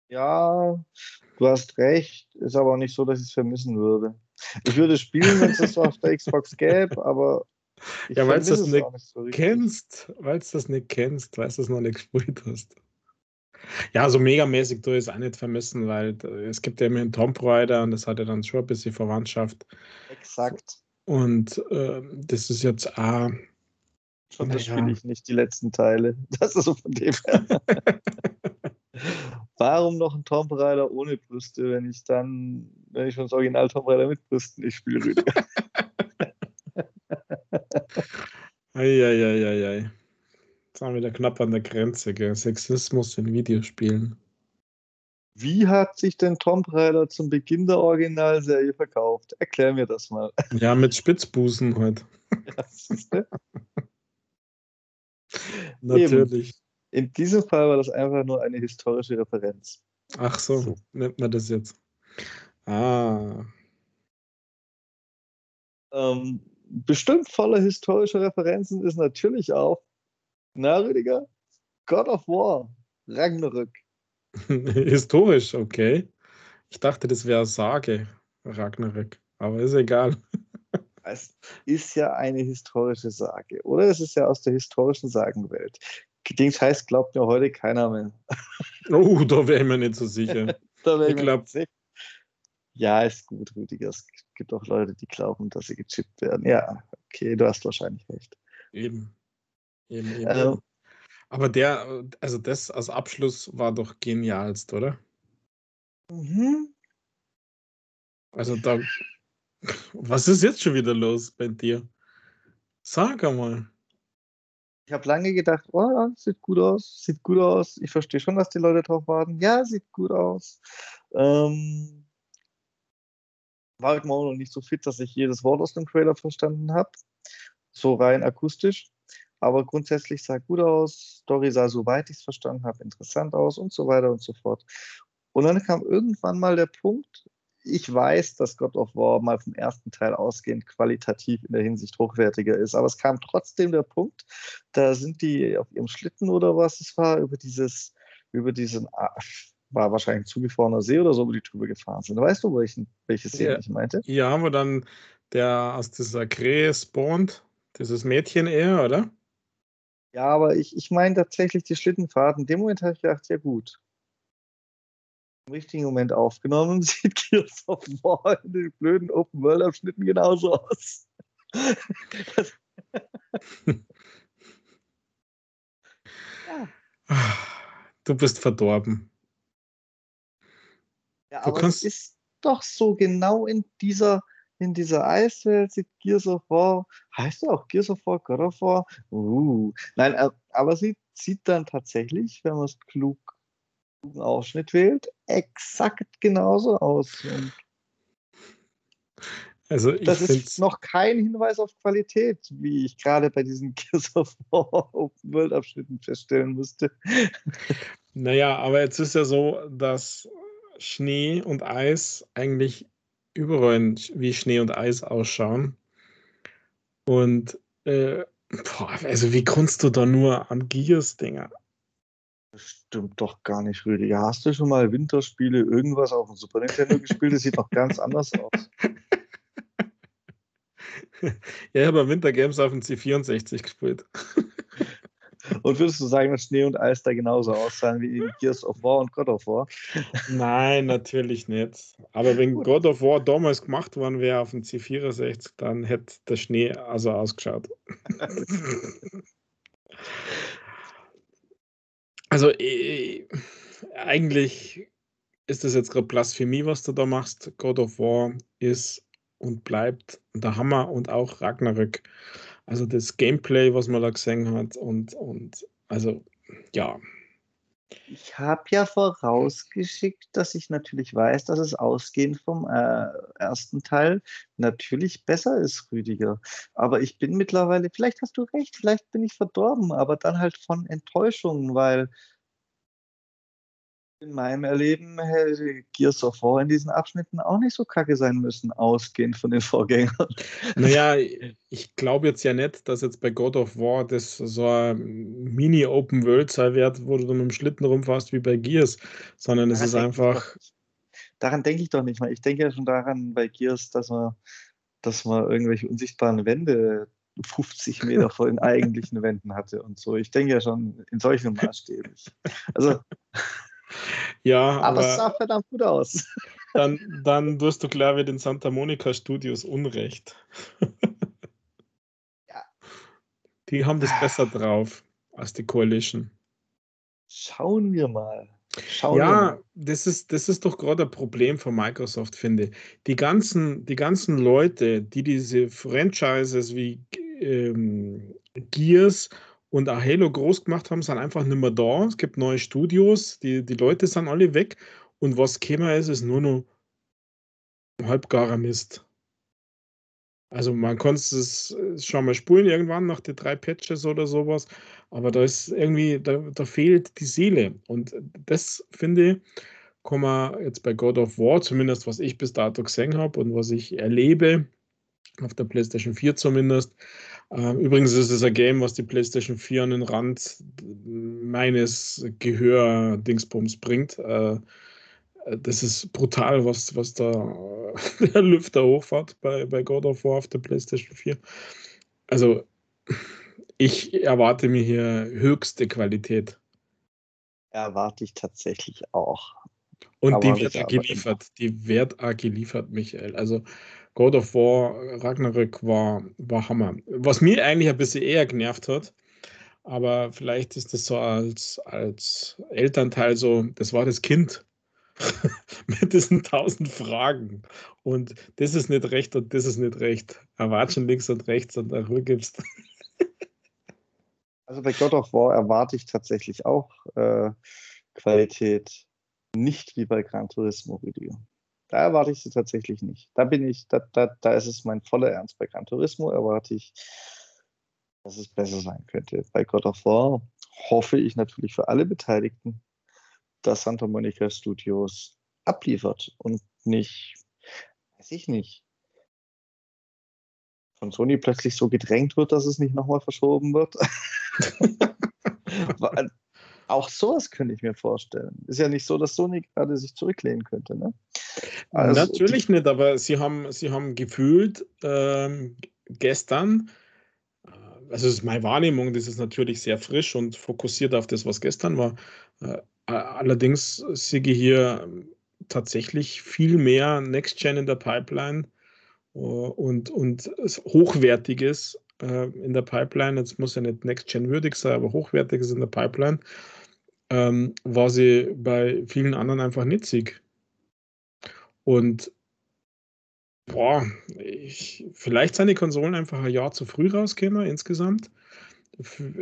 Ja, du hast recht. Ist aber auch nicht so, dass ich es vermissen würde. Ich würde spielen, wenn es das auf der Xbox gäbe, aber <laughs> ich ja, weil du das nicht, nicht so kennst, weil du das nicht kennst, weil du das noch nicht gespielt hast. Ja, so megamäßig du es auch nicht vermissen, weil es gibt ja immer einen Tomb Raider und das hat ja dann schon ein bisschen Verwandtschaft. Exakt. Und äh, das ist jetzt auch. Schon das ja. spiele ich nicht, die letzten Teile. <laughs> Das ist so von dem her. <laughs> Warum noch ein Tomb Raider ohne Brüste, wenn ich dann, wenn ich schon das Original Tomb Raider mit Brüsten nicht spiele, Rüdiger? <laughs> Eieieiei. Jetzt sind wir wieder knapp an der Grenze, gell? Sexismus in Videospielen. Wie hat sich denn Tomb Raider zum Beginn der Originalserie verkauft? Erklär mir das mal. <laughs> Ja, mit Spitzbusen heute. Ja, siehste? <laughs> Natürlich. Eben. In diesem Fall war das einfach nur eine historische Referenz. Ach so, so. nennt man das jetzt. Ah. Ähm, bestimmt voller historischer Referenzen ist natürlich auch, na Rüdiger, God of War, Ragnarök. <laughs> Historisch, okay. Ich dachte, das wäre Sage, Ragnarök, aber ist egal. <laughs> Es ist ja eine historische Sage, oder? Es ist ja aus der historischen Sagenwelt. Dings heißt, glaubt mir heute keiner mehr. <laughs> Oh, da wäre ich mir nicht so sicher. da ich glaube, ja, ist gut, Rüdiger. Es gibt auch Leute, die glauben, dass sie gechippt werden. Ja, okay, du hast wahrscheinlich recht. Eben. Eben, eben. Also, Aber der, also das als Abschluss war doch genialst, oder? Mhm. Also da, was ist jetzt schon wieder los bei dir? Sag einmal. Ich habe lange gedacht, oh, sieht gut aus, sieht gut aus. Ich verstehe schon, dass die Leute drauf warten. Ja, sieht gut aus. Ähm, war heute Morgen noch nicht so fit, dass ich jedes Wort aus dem Trailer verstanden habe. So rein akustisch. Aber grundsätzlich sah gut aus. Story sah, soweit ich es verstanden habe, interessant aus und so weiter und so fort. Und dann kam irgendwann mal der Punkt, ich weiß, dass God of War mal vom ersten Teil ausgehend qualitativ in der Hinsicht hochwertiger ist, aber es kam trotzdem der Punkt, da sind die auf ihrem Schlitten oder was es war, über dieses, über diesen, ah, war wahrscheinlich ein zugefrorener See oder so, wo die drüber gefahren sind. Weißt du, welchen, welche Szene ja, ich meinte? Ja, wo dann der aus dieser Krähe spawnt, dieses Mädchen eher, oder? Ja, aber ich, ich meine tatsächlich die Schlittenfahrt. In dem Moment habe ich gedacht, ja gut, im richtigen Moment aufgenommen, <laughs> sieht Gears of War in den blöden Open-World-Abschnitten genauso aus. ja. <laughs> Du bist verdorben. Ja, aber es ist doch so genau in dieser, in dieser Eiswelt sieht Gears of War, heißt ja auch Gears of War, God of War, uh, nein, äh, aber sie sieht dann tatsächlich, wenn man es klug Ausschnitt wählt, exakt genauso aus. Und also das ist noch kein Hinweis auf Qualität, wie ich gerade bei diesen <laughs> Gears of War Open World Abschnitten feststellen musste. Naja, aber jetzt ist ja so, dass Schnee und Eis eigentlich überall wie Schnee und Eis ausschauen. Und äh, boah, also wie kannst du da nur an Gears Dinger das stimmt doch gar nicht, Rüdiger. Hast du schon mal Winterspiele irgendwas auf dem Super Nintendo gespielt? Das sieht doch ganz anders aus. <laughs> Ja, ich habe Winter Games auf dem C64 gespielt. <laughs> Und würdest du sagen, dass Schnee und Eis da genauso aussahen wie in Gears of War und God of War? Nein, natürlich nicht. Aber wenn Gut. God of War damals gemacht worden wäre auf dem C64, dann hätte der Schnee also ausgeschaut. <laughs> Also äh, eigentlich ist das jetzt gerade Blasphemie, was du da machst. God of War ist und bleibt der Hammer und auch Ragnarök. Also das Gameplay, was man da gesehen hat und, und also ja. Ich habe ja vorausgeschickt, dass ich natürlich weiß, dass es ausgehend vom äh, ersten Teil natürlich besser ist, Rüdiger. Aber ich bin mittlerweile, vielleicht hast du recht, vielleicht bin ich verdorben, aber dann halt von Enttäuschungen, weil in meinem Erleben hätte Gears of War in diesen Abschnitten auch nicht so kacke sein müssen, ausgehend von den Vorgängern. <laughs> Naja, ich glaube jetzt ja nicht, dass jetzt bei God of War das so ein Mini-Open World sein wird, wo du dann mit dem Schlitten rumfährst wie bei Gears, sondern es ist einfach. daran denke ich doch nicht mal. Ich denke ja schon daran bei Gears, dass man, dass man irgendwelche unsichtbaren Wände 50 Meter vor den eigentlichen <laughs> Wänden hatte und so. Ich denke ja schon in solchen Maßstäben. Also. Ja, aber, aber es sah verdammt gut aus. Dann, <laughs> dann wirst du klar wie den Santa Monica Studios Unrecht. ja. Die haben das besser drauf als die Coalition. Schauen wir mal. Schauen ja, wir mal. Das, ist, das ist doch gerade ein Problem von Microsoft, finde ich. Die ganzen, die ganzen Leute, die diese Franchises wie ähm, Gears und auch Halo groß gemacht haben, sind einfach nicht mehr da. Es gibt neue Studios, die, die Leute sind alle weg. Und was käme ist, ist nur noch halbgarer Mist. Also man kann es schon mal spulen irgendwann nach den drei Patches oder sowas, aber da ist irgendwie, da, da fehlt die Seele. Und das finde ich, kann man jetzt bei God of War, zumindest was ich bis dato gesehen habe und was ich erlebe, auf der PlayStation 4 zumindest, übrigens ist es ein Game, was die PlayStation 4 an den Rand meines Gehör-Dingsbums bringt. Äh, das ist brutal, was, was da <laughs> der Lüfter hochfährt bei, bei God of War auf der PlayStation 4. Also, Ich erwarte mir hier höchste Qualität. Erwarte ich tatsächlich auch. Und aber die wird auch geliefert. Die wird auch geliefert, Michael. Also God of War Ragnarök war, war Hammer. Was mir eigentlich ein bisschen eher genervt hat, aber vielleicht ist das so als, als Elternteil so, das war das Kind <laughs> mit diesen tausend Fragen. Und das ist nicht recht und das ist nicht recht. Erwarten links und rechts und nach gibst. Also bei God of War erwarte ich tatsächlich auch äh, Qualität, nicht wie bei Gran Turismo Video. Da erwarte ich sie tatsächlich nicht. Da bin ich, da, da, da ist es mein voller Ernst. Bei Gran Turismo erwarte ich, dass es besser sein könnte. Bei God of War hoffe ich natürlich für alle Beteiligten, dass Santa Monica Studios abliefert und nicht, weiß ich nicht, von Sony plötzlich so gedrängt wird, dass es nicht nochmal verschoben wird. <laughs> auch sowas könnte ich mir vorstellen. Ist ja nicht so, dass Sony gerade sich zurücklehnen könnte. Ne? Also, Natürlich nicht, aber sie haben, sie haben gefühlt ähm, gestern, äh, also das ist meine Wahrnehmung, das ist natürlich sehr frisch und fokussiert auf das, was gestern war. Äh, allerdings sehe ich hier tatsächlich viel mehr Next Gen in der Pipeline äh, und, und Hochwertiges äh, in der Pipeline. Jetzt muss ja nicht Next Gen würdig sein, aber Hochwertiges in der Pipeline ähm, war sie bei vielen anderen einfach nicht sieg. Und boah, ich, vielleicht sind die Konsolen einfach ein Jahr zu früh rausgekommen insgesamt.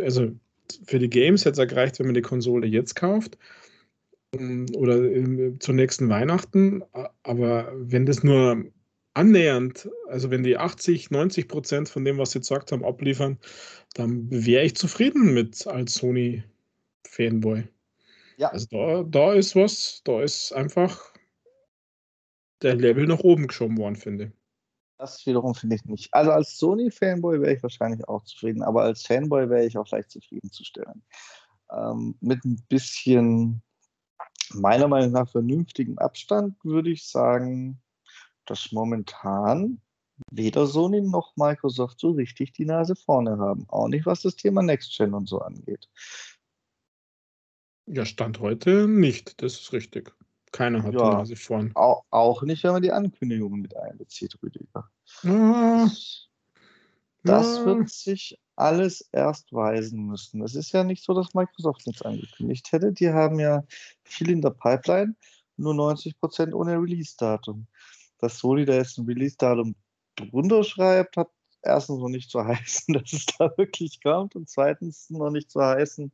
Also für die Games hätte es gereicht, wenn man die Konsole jetzt kauft ähm, oder zur nächsten Weihnachten. Aber wenn das nur annähernd, also wenn die 80, 90 Prozent von dem, was sie gesagt haben, abliefern, dann wäre ich zufrieden mit als Sony-Fanboy. Ja. Also da, da ist was, da ist einfach der Level nach oben geschoben worden, finde ich. Das wiederum finde ich nicht. Also als Sony-Fanboy wäre ich wahrscheinlich auch zufrieden, aber als Fanboy wäre ich auch leicht zufriedenzustellen. Ähm, mit ein bisschen, meiner Meinung nach, vernünftigem Abstand würde ich sagen, dass momentan weder Sony noch Microsoft so richtig die Nase vorne haben. Auch nicht, was das Thema Next Gen und so angeht. Ja, Stand heute nicht, das ist richtig. Keiner hat ja, die Nase vorn. Auch, auch, nicht, wenn man die Ankündigungen mit einbezieht, Rüdiger. Ja. Das ja. wird sich alles erst weisen müssen. Es ist ja nicht so, dass Microsoft nichts angekündigt hätte. Die haben ja viel in der Pipeline, nur 90 Prozent ohne Release-Datum. Dass Sony da jetzt ein Release-Datum drunter schreibt, hat erstens noch nicht zu <laughs> heißen, dass es da wirklich kommt und zweitens noch nicht zu heißen,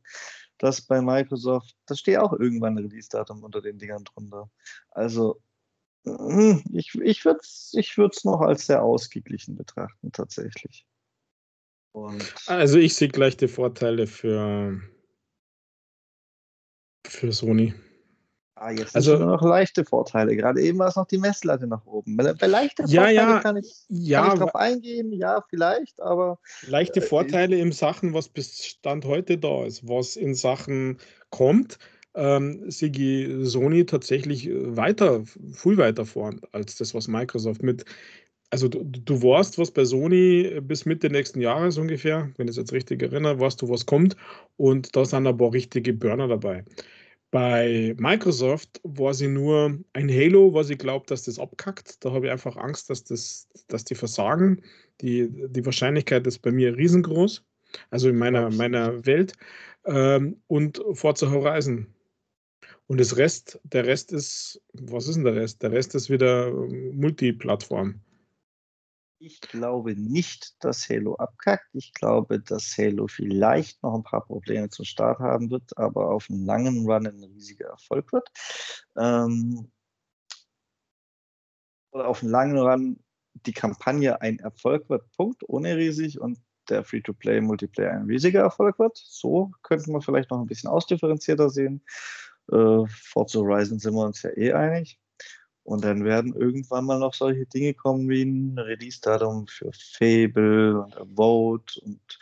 dass bei Microsoft, da steht auch irgendwann ein Release-Datum unter den Dingern drunter. Also hm, ich, ich würde es ich noch als sehr ausgeglichen betrachten, tatsächlich. Und also ich sehe gleich die Vorteile für, für Sony. Ah, jetzt also, sind noch leichte Vorteile. Gerade eben war es noch die Messlatte nach oben. Bei leichten ja, Vorteile ja, kann ich, ja, kann ich drauf eingehen, ja, vielleicht, aber. Leichte äh, Vorteile in Sachen, was bis Stand heute da ist, was in Sachen kommt, ähm, Sigi Sony tatsächlich weiter, viel weiter vorn als das, was Microsoft mit. Also du, du warst, was bei Sony bis Mitte nächsten Jahres ungefähr, wenn ich es jetzt richtig erinnere, weißt du, was kommt. Und da sind ein paar richtige Burner dabei. Bei Microsoft war sie nur ein Halo, was ich glaube, dass das abkackt. Da habe ich einfach Angst, dass, das, dass die versagen. Die, die Wahrscheinlichkeit ist bei mir riesengroß, also in meiner, meiner Welt. Ähm, und Forza Horizon. Und das Rest, der Rest ist, was ist denn der Rest? Der Rest ist wieder Multiplattform. Ich glaube nicht, dass Halo abkackt. Ich glaube, dass Halo vielleicht noch ein paar Probleme zum Start haben wird, aber auf einen langen Run ein riesiger Erfolg wird. Ähm, oder auf einen langen Run die Kampagne ein Erfolg wird, Punkt, ohne riesig und der Free-to-Play-Multiplayer ein riesiger Erfolg wird. So könnten wir vielleicht noch ein bisschen ausdifferenzierter sehen. Äh, Forza Horizon sind wir uns ja eh einig. Und dann werden irgendwann mal noch solche Dinge kommen wie ein Release-Datum für Fable und Vote. Und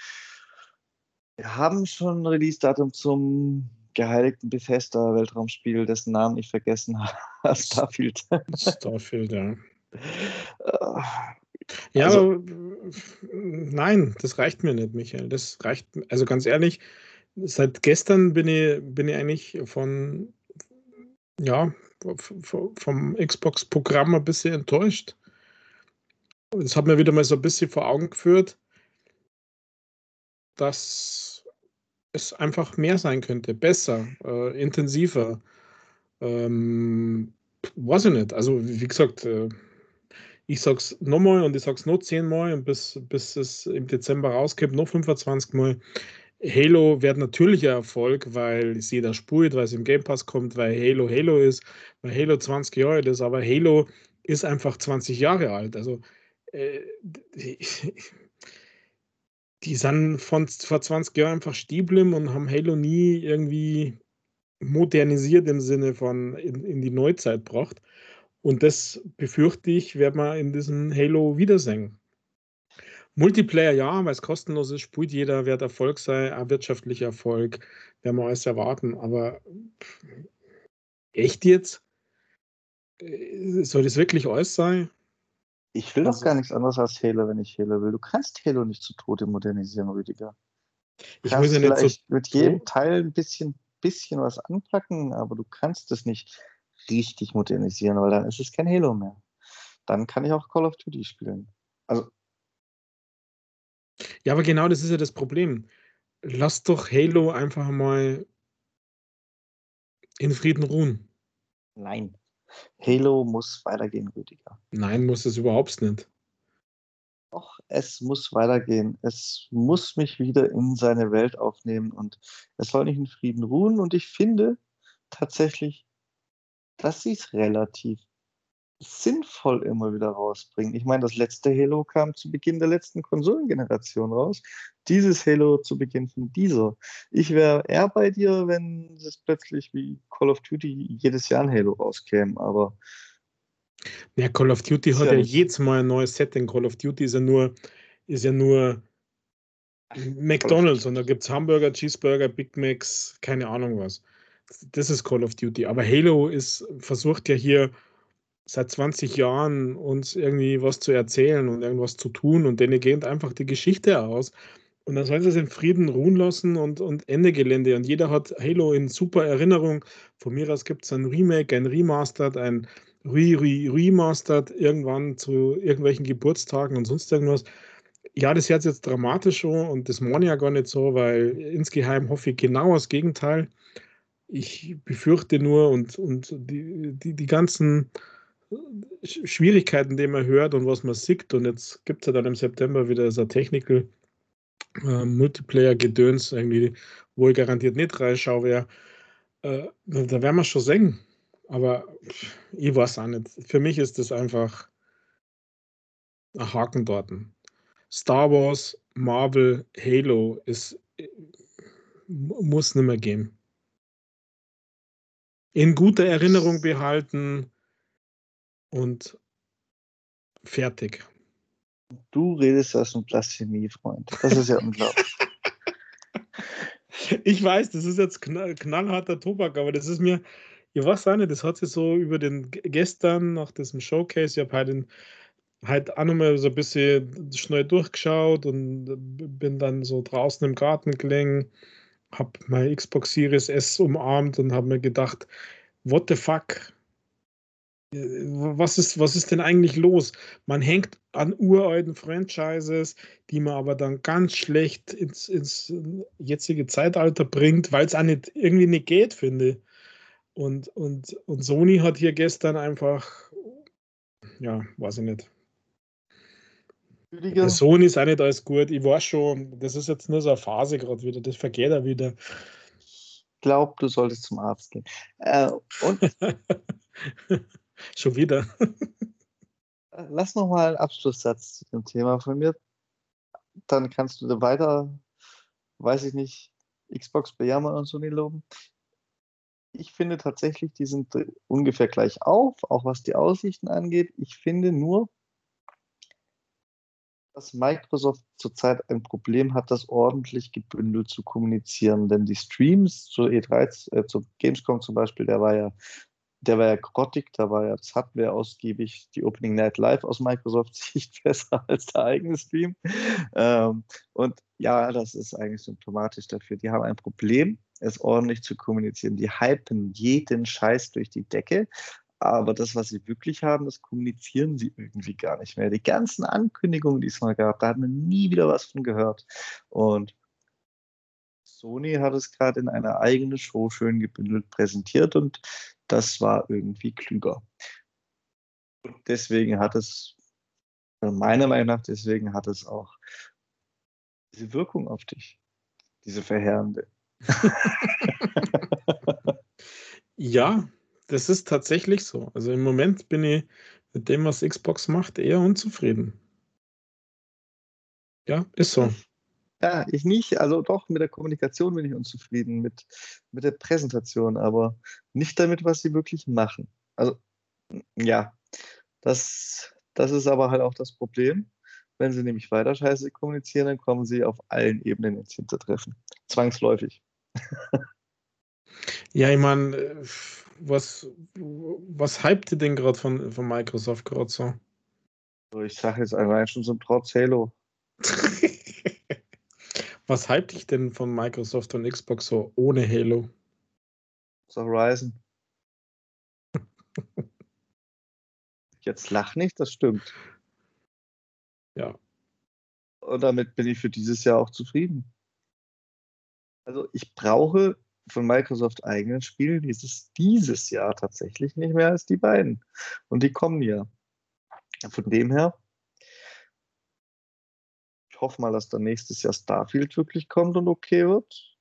wir haben schon ein Release-Datum zum geheiligten Bethesda-Weltraumspiel, dessen Namen ich vergessen <laughs> habe. Starfield. Starfield, ja. Ja, also, aber nein, das reicht mir nicht, Michael. Das reicht, also ganz ehrlich, seit gestern bin ich, bin ich eigentlich von, ja, vom Xbox-Programm ein bisschen enttäuscht. Das hat mir wieder mal so ein bisschen vor Augen geführt, dass es einfach mehr sein könnte, besser, äh, intensiver. Ähm, weiß ich nicht. Also, wie gesagt, äh, ich sag's nochmal und ich sag's noch zehnmal und bis, bis es im Dezember rauskommt, noch 25 Mal. Halo wird natürlich ein Erfolg, weil es jeder spielt, weil es im Game Pass kommt, weil Halo Halo ist, weil Halo 20 Jahre alt ist, aber Halo ist einfach 20 Jahre alt. Also äh, die, <laughs> die sind von vor 20 Jahren einfach stieblim und haben Halo nie irgendwie modernisiert im Sinne von in, in die Neuzeit gebracht. Und das befürchte ich, werden wir in diesem Halo wiedersehen. Multiplayer ja, weil es kostenlos ist, spielt jeder, wird Erfolg sein, ein wirtschaftlicher Erfolg, werden wir alles erwarten. Aber echt jetzt? Äh, soll das wirklich alles sein? Ich will also, doch gar nichts anderes als Halo, wenn ich Halo will. Du kannst Halo nicht zu Tode modernisieren, Rüdiger. Du ich muss ja nicht so mit jedem Teil ein bisschen, bisschen was anpacken, aber du kannst es nicht richtig modernisieren, weil dann ist es kein Halo mehr. Dann kann ich auch Call of Duty spielen. Also ja, aber genau das ist ja das Problem. Lass doch Halo einfach mal in Frieden ruhen. Nein. Halo muss weitergehen, Rüdiger. Nein, muss es überhaupt nicht. Doch, es muss weitergehen. Es muss mich wieder in seine Welt aufnehmen und es soll nicht in Frieden ruhen. Und ich finde tatsächlich, dass sie es relativ sinnvoll immer wieder rausbringen. Ich meine, das letzte Halo kam zu Beginn der letzten Konsolengeneration raus. Dieses Halo zu Beginn von dieser. Ich wäre eher bei dir, wenn es plötzlich wie Call of Duty jedes Jahr ein Halo rauskäme, aber. Ja, Call of Duty hat ja, ja jedes Mal ein neues Setting. Call of Duty ist ja nur, ist ja nur McDonalds und da gibt es Hamburger, Cheeseburger, Big Macs, keine Ahnung was. Das ist Call of Duty. Aber Halo ist, versucht ja hier seit 20 Jahren uns irgendwie was zu erzählen und irgendwas zu tun und denen geht einfach die Geschichte aus. Und dann sollen sie es in Frieden ruhen lassen und, und Ende Gelände. Und jeder hat Halo in super Erinnerung. Von mir aus gibt es ein Remake, ein Remastered, ein Re -Re Remastered irgendwann zu irgendwelchen Geburtstagen und sonst irgendwas. Ja, das hört jetzt dramatisch schon und das meine ja gar nicht so, weil insgeheim hoffe ich genau das Gegenteil. Ich befürchte nur und, und die, die, die ganzen Schwierigkeiten, die man hört und was man sieht. Und jetzt gibt es ja dann im September wieder so Technical äh, Multiplayer-Gedöns, wo ich garantiert nicht reinschaue, wär, äh, da werden wir schon sehen. Aber ich weiß auch nicht. Für mich ist das einfach ein Haken dort. Star Wars, Marvel, Halo ist, muss nicht mehr gehen. In guter Erinnerung behalten, und fertig. Du redest aus einem Blasphemie, Freund. Das ist ja unglaublich. <laughs> Ich weiß, das ist jetzt knall, knallharter Tobak, aber das ist mir, ich weiß auch nicht, das hat sich so über den gestern nach diesem Showcase, ich habe halt, halt auch nochmal so ein bisschen schnell durchgeschaut und bin dann so draußen im Garten gelegen, habe meine Xbox Series S umarmt und habe mir gedacht, what the fuck, was ist, was ist denn eigentlich los? Man hängt an uralten Franchises, die man aber dann ganz schlecht ins, ins jetzige Zeitalter bringt, weil es auch nicht, irgendwie nicht geht, finde. Und, und, und Sony hat hier gestern einfach, ja, weiß ich nicht. Bei Sony ist auch nicht alles gut. Ich weiß schon, das ist jetzt nur so eine Phase gerade wieder, das vergeht er wieder. Ich glaube, du solltest zum Arzt gehen. Äh, und <laughs> <laughs> Schon wieder. Lass noch mal einen Abschlusssatz zu dem Thema von mir. Dann kannst du weiter, weiß ich nicht, Xbox bejammern und so nicht loben. Ich finde tatsächlich, die sind ungefähr gleich auf, auch was die Aussichten angeht. Ich finde nur, dass Microsoft zurzeit ein Problem hat, das ordentlich gebündelt zu kommunizieren. Denn die Streams zur E3, äh, zur Gamescom zum Beispiel, der war ja der war ja grottig, da war ja, das hatten ausgiebig, die Opening Night Live aus Microsoft-Sicht <laughs> besser als der eigene Stream. Ähm, und ja, das ist eigentlich symptomatisch dafür. Die haben ein Problem, es ordentlich zu kommunizieren. Die hypen jeden Scheiß durch die Decke, aber das, was sie wirklich haben, das kommunizieren sie irgendwie gar nicht mehr. Die ganzen Ankündigungen, die es mal gab, da hat man nie wieder was von gehört. Und Sony hat es gerade in einer eigenen Show schön gebündelt präsentiert und das war irgendwie klüger. Und deswegen hat es, meiner Meinung nach, deswegen hat es auch diese Wirkung auf dich, diese verheerende. <laughs> ja, das ist tatsächlich so. Also im Moment bin ich mit dem, was Xbox macht, eher unzufrieden. Ja, ist so. Ja, ich nicht. Also doch, mit der Kommunikation bin ich unzufrieden, mit, mit der Präsentation, aber nicht damit, was sie wirklich machen. Also, ja, das, das ist aber halt auch das Problem. Wenn sie nämlich weiter scheiße kommunizieren, dann kommen sie auf allen Ebenen ins Hintertreffen. Zwangsläufig. <laughs> ja, ich meine, was, was hypt ihr denn gerade von, von Microsoft gerade so? Ich sage jetzt allein schon so Trotz Halo. <laughs> Was hype dich denn von Microsoft und Xbox so ohne Halo? So Horizon. <laughs> Jetzt lach nicht, das stimmt. Ja. Und damit bin ich für dieses Jahr auch zufrieden. Also ich brauche von Microsoft eigenen Spielen dieses, dieses Jahr tatsächlich nicht mehr als die beiden. Und die kommen ja. Von dem her ich hoffe mal, dass dann nächstes Jahr Starfield wirklich kommt und okay wird.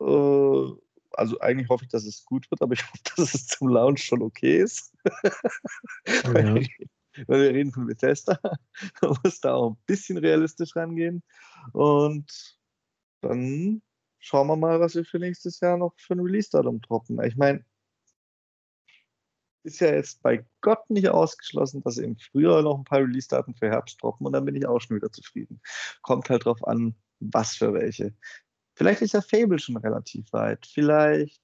Äh, also eigentlich hoffe ich, dass es gut wird, aber ich <laughs> hoffe, dass es zum Launch schon okay ist. <laughs> Ja. weil, wir reden von Bethesda. <laughs> Man muss da auch ein bisschen realistisch rangehen. Und dann schauen wir mal, was wir für nächstes Jahr noch für ein Release-Datum droppen. Ich meine, ist ja jetzt bei Gott nicht ausgeschlossen, dass im Frühjahr noch ein paar Release-Daten für Herbst droppen und dann bin ich auch schon wieder zufrieden. Kommt halt drauf an, was für welche. Vielleicht ist ja Fable schon relativ weit. Vielleicht,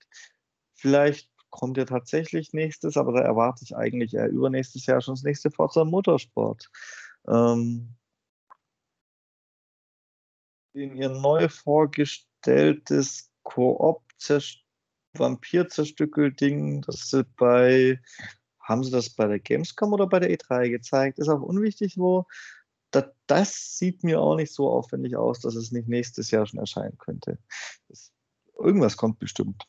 vielleicht kommt ja tatsächlich nächstes, aber da erwarte ich eigentlich eher übernächstes Jahr schon das nächste Forza Motorsport. Ähm, in ihr neu vorgestelltes Koop-Zerstörung Vampir-Zerstückel-Ding, das sie bei, haben sie das bei der Gamescom oder bei der E3 gezeigt? Ist auch unwichtig, wo. Das, das sieht mir auch nicht so aufwendig aus, dass es nicht nächstes Jahr schon erscheinen könnte. Das, irgendwas kommt bestimmt.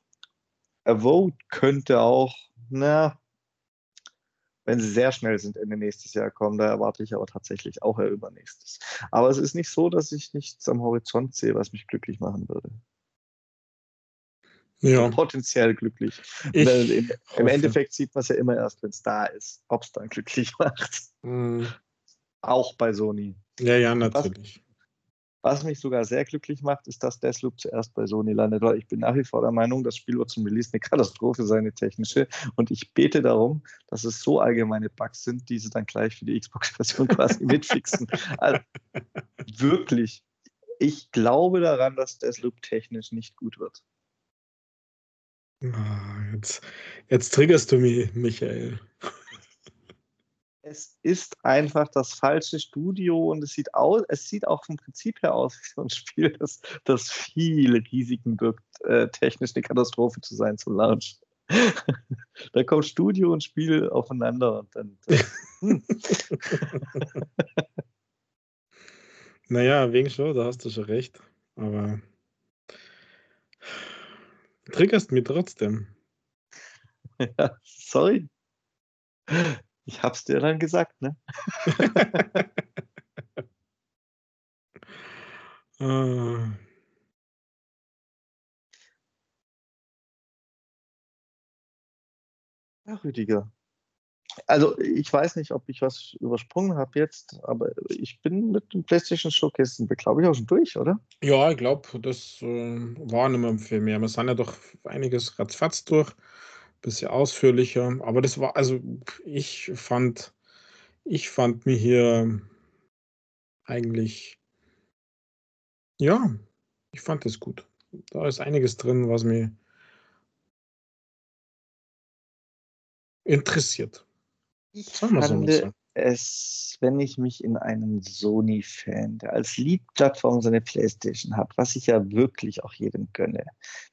A Vote könnte auch, na, wenn sie sehr schnell sind, Ende nächstes Jahr kommen. Da erwarte ich aber tatsächlich auch eher übernächstes. Aber es ist nicht so, dass ich nichts am Horizont sehe, was mich glücklich machen würde ja. potenziell glücklich. Im, Im, Endeffekt sieht man es ja immer erst, wenn es da ist, ob es dann glücklich <laughs> macht. Mhm. Auch bei Sony. Ja, ja, natürlich. Was, was, mich sogar sehr glücklich macht, ist, dass Deathloop zuerst bei Sony landet, weil ich bin nach wie vor der Meinung, das Spiel wird zum Release eine Katastrophe sein, eine technische. Und ich bete darum, dass es so allgemeine Bugs sind, die sie dann gleich für die Xbox-Version <laughs> quasi mitfixen. Also, wirklich. Ich glaube daran, dass Deathloop technisch nicht gut wird. Ah, jetzt, jetzt triggerst du mich, Michael. Es ist einfach das falsche Studio und es sieht aus, es sieht auch vom Prinzip her aus wie so ein Spiel, das, das viele Risiken birgt, äh, technisch eine Katastrophe zu sein zum Launch. <laughs> da kommt Studio und Spiel aufeinander und dann. Äh, hm. <laughs> naja, wegen schon, da hast du schon recht. Aber triggerst mich trotzdem. <laughs> Ja, sorry. Ich hab's dir dann gesagt, ne? uh. <laughs> Ja, Rüdiger. Also ich weiß nicht, ob ich was übersprungen habe jetzt, aber ich bin mit dem PlayStation Showcase, glaube ich, auch schon durch, oder? Ja, ich glaube, das äh, war nicht mehr viel mehr. Wir sind ja doch einiges ratzfatz durch, bisschen ausführlicher. Aber das war, also ich fand, ich fand mir hier eigentlich, ja, ich fand das gut. Da ist einiges drin, was mir interessiert. Ich fand so. es, wenn ich mich in einen Sony-Fan, der als Lead-Plattform seine Playstation hat, was ich ja wirklich auch jedem gönne,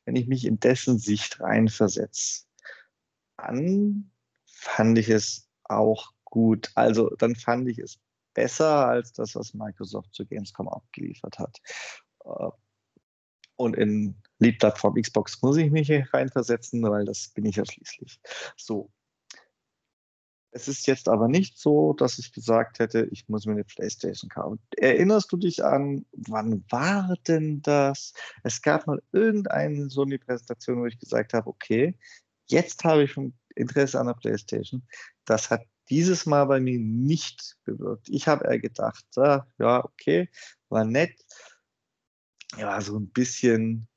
wenn ich mich in dessen Sicht reinversetze, dann fand ich es auch gut. Also dann fand ich es besser als das, was Microsoft zu Gamescom abgeliefert hat. Äh, und in Lead-Plattform Xbox muss ich mich reinversetzen, weil das bin ich ja schließlich. So. Es ist jetzt aber nicht so, dass ich gesagt hätte, ich muss mir eine Playstation kaufen. Erinnerst du dich an, wann war denn das? Es gab mal irgendeine Sony-Präsentation, wo ich gesagt habe, okay, jetzt habe ich schon Interesse an der Playstation. Das hat dieses Mal bei mir nicht bewirkt. Ich habe eher gedacht, ja, okay, war nett. Ja, so ein bisschen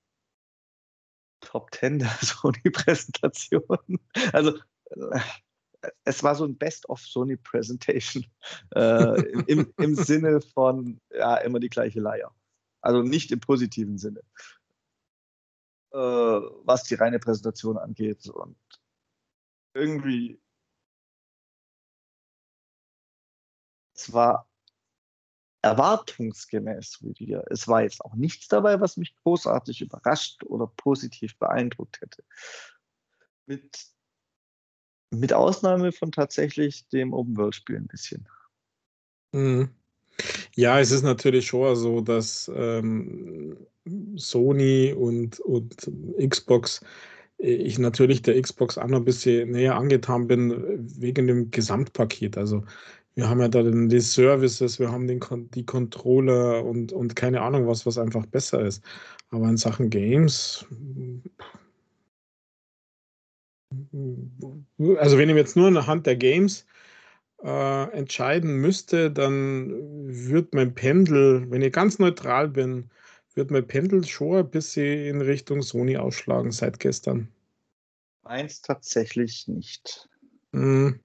Top 10 der <laughs> Sony-Präsentation. Also äh, es war so ein Best-of Sony Presentation äh, im, im Sinne von ja immer die gleiche Leier. Also nicht im positiven Sinne, äh, was die reine Präsentation angeht. Und irgendwie es war erwartungsgemäß Rüdiger. Es war jetzt auch nichts dabei, was mich großartig überrascht oder positiv beeindruckt hätte. Mit, mit Ausnahme von tatsächlich dem Open-World-Spiel ein bisschen. Mhm. Ja, es ist natürlich schon so, dass ähm, Sony und, und Xbox äh, ich natürlich der Xbox auch noch ein bisschen näher angetan bin wegen dem Gesamtpaket. Also wir haben ja da die Services, wir haben den, die Controller und, und keine Ahnung was, was einfach besser ist. Aber in Sachen Games, also wenn ich jetzt nur anhand der Games äh, entscheiden müsste, dann wird mein Pendel, wenn ich ganz neutral bin, wird mein Pendel schon ein bisschen in Richtung Sony ausschlagen seit gestern. Meins tatsächlich nicht. Mhm.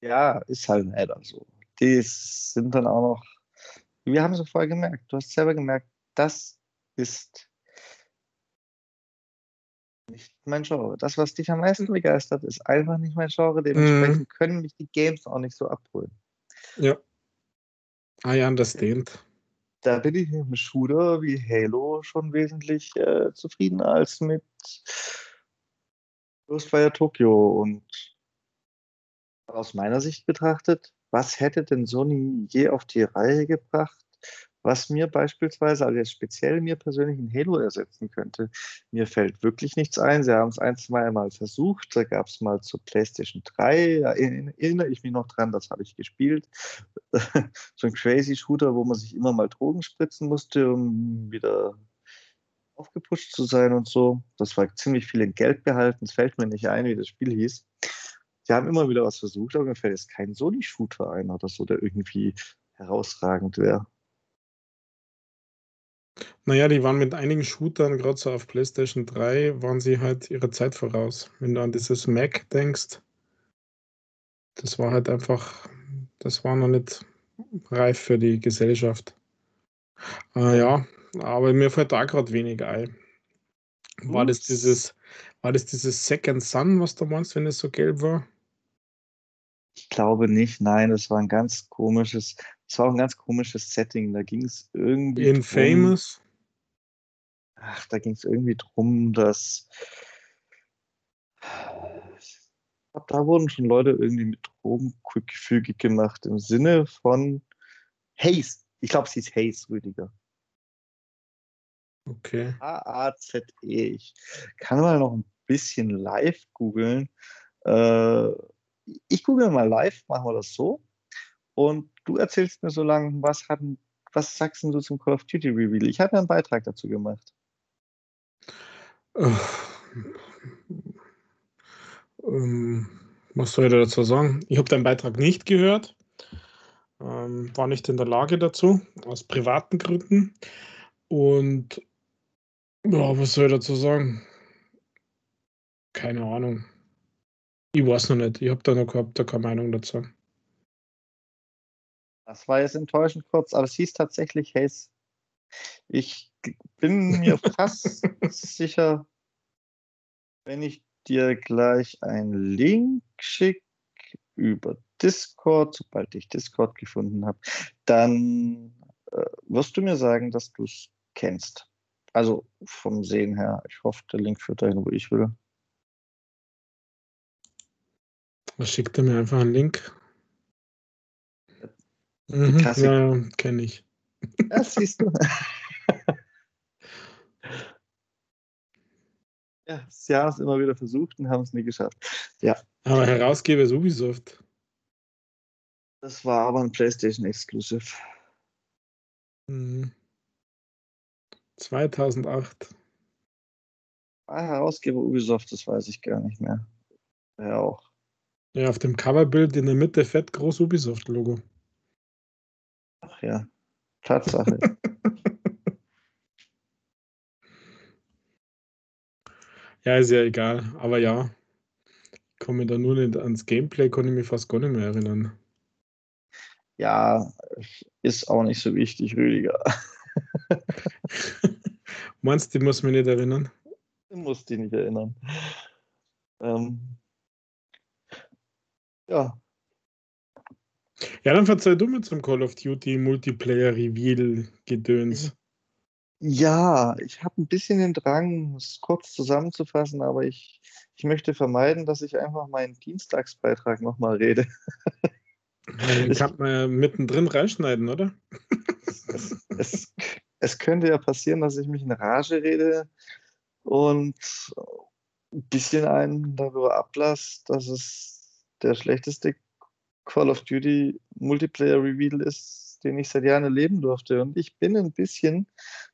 Ja, ist halt leider so. Die sind dann auch noch, wir haben es vorher gemerkt, du hast selber gemerkt, das ist nicht mein Genre. Das, was dich am meisten begeistert, ist einfach nicht mein Genre. Dementsprechend mhm. können mich die Games auch nicht so abholen. Ja. I understand. Da bin ich mit einem Shooter wie Halo schon wesentlich äh, zufriedener als mit Ghostfire Tokyo und aus meiner Sicht betrachtet, was hätte denn Sony je auf die Reihe gebracht, was mir beispielsweise, also jetzt speziell mir persönlich in Halo ersetzen könnte? Mir fällt wirklich nichts ein. Sie haben es ein, zwei Mal versucht. Da gab es mal zur PlayStation 3, da erinnere ich mich noch dran, das habe ich gespielt. <laughs> so ein crazy Shooter, wo man sich immer mal Drogen spritzen musste, um wieder aufgepusht zu sein und so. Das war ziemlich viel in Geld behalten. Es fällt mir nicht ein, wie das Spiel hieß die haben immer wieder was versucht, aber mir fällt jetzt kein Sony-Shooter ein oder so, der irgendwie herausragend wäre. Naja, die waren mit einigen Shootern, gerade so auf PlayStation 3, waren sie halt ihrer Zeit voraus. Wenn du an dieses Mac denkst, das war halt einfach, das war noch nicht reif für die Gesellschaft. Äh, ja, aber mir fällt da gerade wenig ein. War das dieses, war das dieses Second Sun, was du meinst, wenn es so gelb war? Ich glaube nicht, nein, das war ein ganz komisches, das war ein ganz komisches Setting. Da ging es irgendwie. Infamous? Ach, da ging es irgendwie drum, dass. Da wurden schon Leute irgendwie mit Drogen gefügig gemacht im Sinne von Haze. Ich glaube, es hieß Haze, Rüdiger. Okay. H-A-Z-E. Ich kann mal noch ein bisschen live googeln. Äh, ich google mal live, machen wir das so. Und du erzählst mir so lange, was, was sagst du zum Call of Duty Reveal? Ich habe ja einen Beitrag dazu gemacht. Ähm, was soll ich dazu sagen? Ich habe deinen Beitrag nicht gehört. Ähm, war nicht in der Lage dazu, aus privaten Gründen. Und ja, was soll ich dazu sagen? Keine Ahnung. Ich weiß noch nicht. Ich habe da noch gehabt, da keine Meinung dazu. Das war jetzt enttäuschend kurz, aber es hieß tatsächlich Haze. Ich bin mir <laughs> fast sicher, wenn ich dir gleich einen Link schicken über Discord, sobald ich Discord gefunden habe. Dann äh, wirst du mir sagen, dass du es kennst. Also vom Sehen her. Ich hoffe, der Link führt dahin, wo ich will. Was schickt er mir einfach einen Link? Mhm, ja, kenne ich. Ja, siehst du. <laughs> ja, sie haben es immer wieder versucht und haben es nie geschafft. Ja. Aber Herausgeber ist Ubisoft. Das war aber ein PlayStation Exclusive. Mhm. 2008. Ah, Herausgeber Ubisoft, das weiß ich gar nicht mehr. Ja, auch. Ja, auf dem Coverbild in der Mitte fett groß Ubisoft-Logo. Ach ja, Tatsache. <laughs> ja, ist ja egal. Aber ja, ich komme da nur nicht ans Gameplay, konnte ich mich fast gar nicht mehr erinnern. Ja, ist auch nicht so wichtig, Rüdiger. <laughs> Meinst du, die muss mich nicht erinnern? Du musst dich nicht erinnern. Ähm, ja. Ja, dann verzeih du mir zum Call of Duty Multiplayer Reveal Gedöns. Ja, ich habe ein bisschen den Drang, es kurz zusammenzufassen, aber ich, ich möchte vermeiden, dass ich einfach meinen Dienstagsbeitrag nochmal rede. Den kann man mittendrin reinschneiden, oder? Es, es, es könnte ja passieren, dass ich mich in Rage rede und ein bisschen einen darüber ablasse, dass es der schlechteste Call of Duty Multiplayer Reveal ist, den ich seit Jahren erleben durfte. Und ich bin ein bisschen,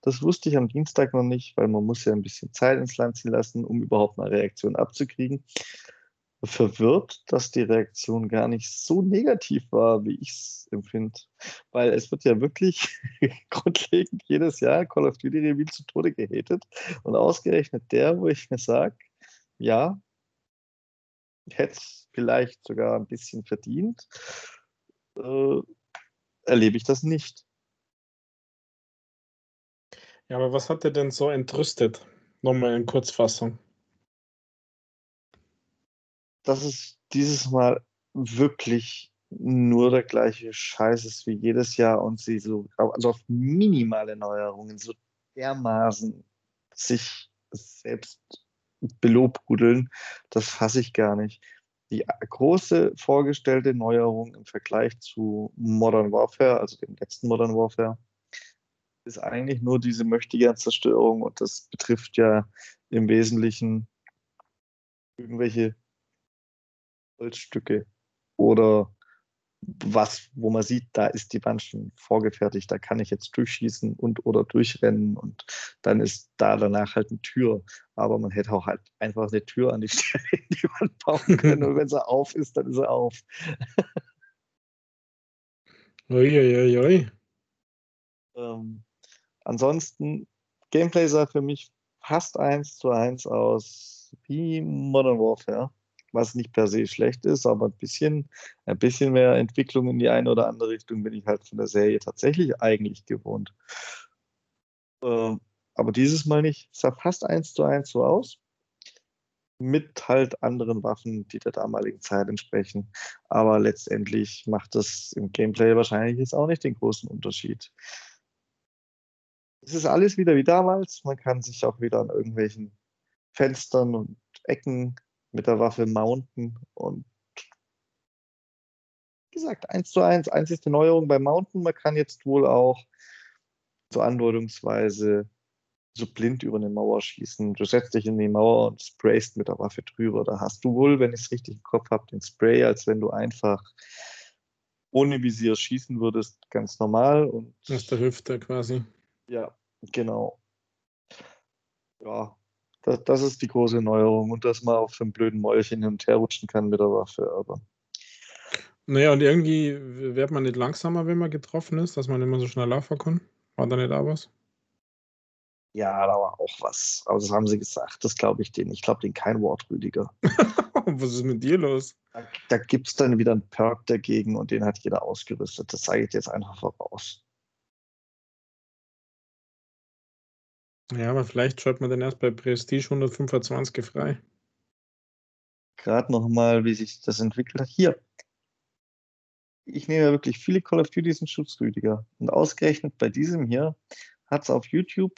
das wusste ich am Dienstag noch nicht, weil man muss ja ein bisschen Zeit ins Land ziehen lassen, um überhaupt mal Reaktion abzukriegen verwirrt, dass die Reaktion gar nicht so negativ war, wie ich es empfinde. Weil es wird ja wirklich <laughs> grundlegend jedes Jahr Call of Duty Reveal zu Tode gehatet. Und ausgerechnet der, wo ich mir sage, ja, hätte es vielleicht sogar ein bisschen verdient, äh, erlebe ich das nicht. Ja, aber was hat er denn so entrüstet? Nochmal in Kurzfassung dass es dieses Mal wirklich nur der gleiche Scheiß ist wie jedes Jahr und sie so also auf minimale Neuerungen so dermaßen sich selbst belobhudeln, das fasse ich gar nicht. Die große vorgestellte Neuerung im Vergleich zu Modern Warfare, also dem letzten Modern Warfare, ist eigentlich nur diese Möchtegern-Zerstörung und das betrifft ja im Wesentlichen irgendwelche Holzstücke oder was, wo man sieht, da ist die Wand schon vorgefertigt, da kann ich jetzt durchschießen und oder durchrennen und dann ist da danach halt eine Tür. Aber man hätte auch halt einfach eine Tür an die Stelle in die Wand bauen können und wenn sie auf ist, dann ist sie auf. <laughs> Uiuiui. Ui, ui. ähm, ansonsten, Gameplay sah für mich fast eins zu eins aus wie Modern Warfare was nicht per se schlecht ist, aber ein bisschen, ein bisschen mehr Entwicklung in die eine oder andere Richtung bin ich halt von der Serie tatsächlich eigentlich gewohnt. Äh, aber dieses Mal nicht. Es sah fast eins zu eins so aus. Mit halt anderen Waffen, die der damaligen Zeit entsprechen. Aber letztendlich macht das im Gameplay wahrscheinlich jetzt auch nicht den großen Unterschied. Es ist alles wieder wie damals. Man kann sich auch wieder an irgendwelchen Fenstern und Ecken mit der Waffe mounten und wie gesagt, eins zu eins, einzigste Neuerung bei Mounten. Man kann jetzt wohl auch so andeutungsweise so blind über eine Mauer schießen. Du setzt dich in die Mauer und sprayst mit der Waffe drüber. Da hast du wohl, wenn ich es richtig im Kopf habe, den Spray, als wenn du einfach ohne Visier schießen würdest, ganz normal. Und Aus der Hüfte quasi. Ja, genau. Ja, das, das ist die große Neuerung und dass man auf so einem blöden Mäulchen hin und her rutschen kann mit der Waffe. Aber naja, und irgendwie wird man nicht langsamer, wenn man getroffen ist, dass man immer so schnell laufen kann. War da nicht auch was? Ja, da war auch was. Aber das haben sie gesagt. Das glaube ich denen. Ich glaube denen kein Wort, Rüdiger. <laughs> was ist mit dir los? Da, da gibt es dann wieder einen Perk dagegen und den hat jeder ausgerüstet. Das zeige ich jetzt einfach voraus. Ja, aber vielleicht schaut man den erst bei Prestige 125 frei. gerade noch mal, wie sich das entwickelt hat. Hier, ich nehme ja wirklich viele Call of Duty sind Schutzrüdiger. Und ausgerechnet bei diesem hier hat es auf YouTube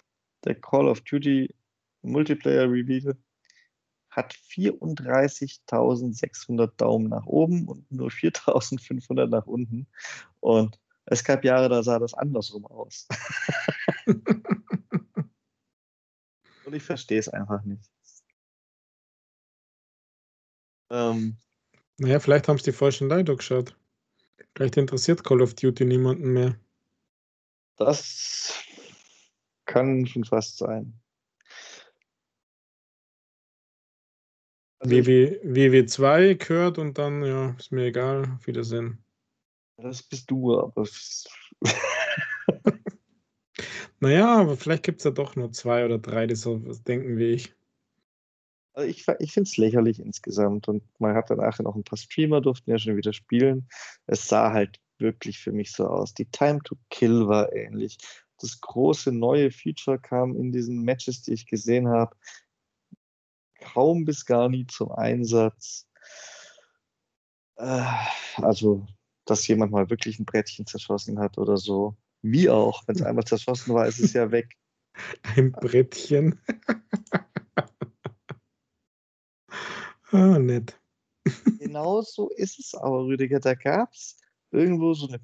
der Call of Duty Multiplayer Reveal hat 34.600 Daumen nach oben und nur 4.500 nach unten. Und es gab Jahre, da sah das andersrum aus. <laughs> <laughs> und ich verstehe es einfach nicht. Ähm, naja, vielleicht haben es die falschen Leute geschaut. Vielleicht interessiert Call of Duty niemanden mehr. Das kann schon fast sein. Also WW, WW2 gehört und dann, ja, ist mir egal, auf Wiedersehen. Das bist du, aber. Naja, aber vielleicht gibt es ja doch nur zwei oder drei, die so denken wie ich. Also ich, ich finde es lächerlich insgesamt und man hat dann nachher noch ein paar Streamer, durften ja schon wieder spielen. Es sah halt wirklich für mich so aus. Die Time to Kill war ähnlich. Das große neue Feature kam in diesen Matches, die ich gesehen habe kaum bis gar nie zum Einsatz. Äh, also, dass jemand mal wirklich ein Brettchen zerschossen hat oder so. Wie auch, wenn es einmal zerschossen war, ist es ja weg. <laughs> Ein Brettchen. <laughs> ah, nett. Genau so ist es aber, Rüdiger. Da gab es irgendwo so eine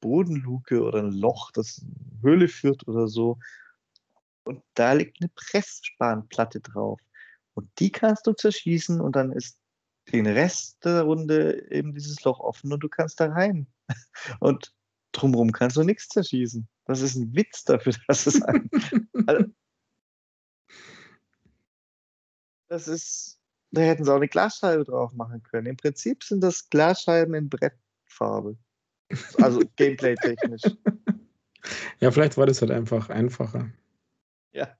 Bodenluke oder ein Loch, das in eine Höhle führt oder so. Und da liegt eine Pressspanplatte drauf. Und die kannst du zerschießen und dann ist den Rest der Runde eben dieses Loch offen und du kannst da rein. <laughs> Und drumherum kannst du nichts zerschießen. Das ist ein Witz dafür, <laughs> dass es ein. also, das ist. Da hätten sie auch eine Glasscheibe drauf machen können. Im Prinzip sind das Glasscheiben in Brettfarbe. Also <laughs> gameplay-technisch. Ja, vielleicht war das halt einfach einfacher. Ja.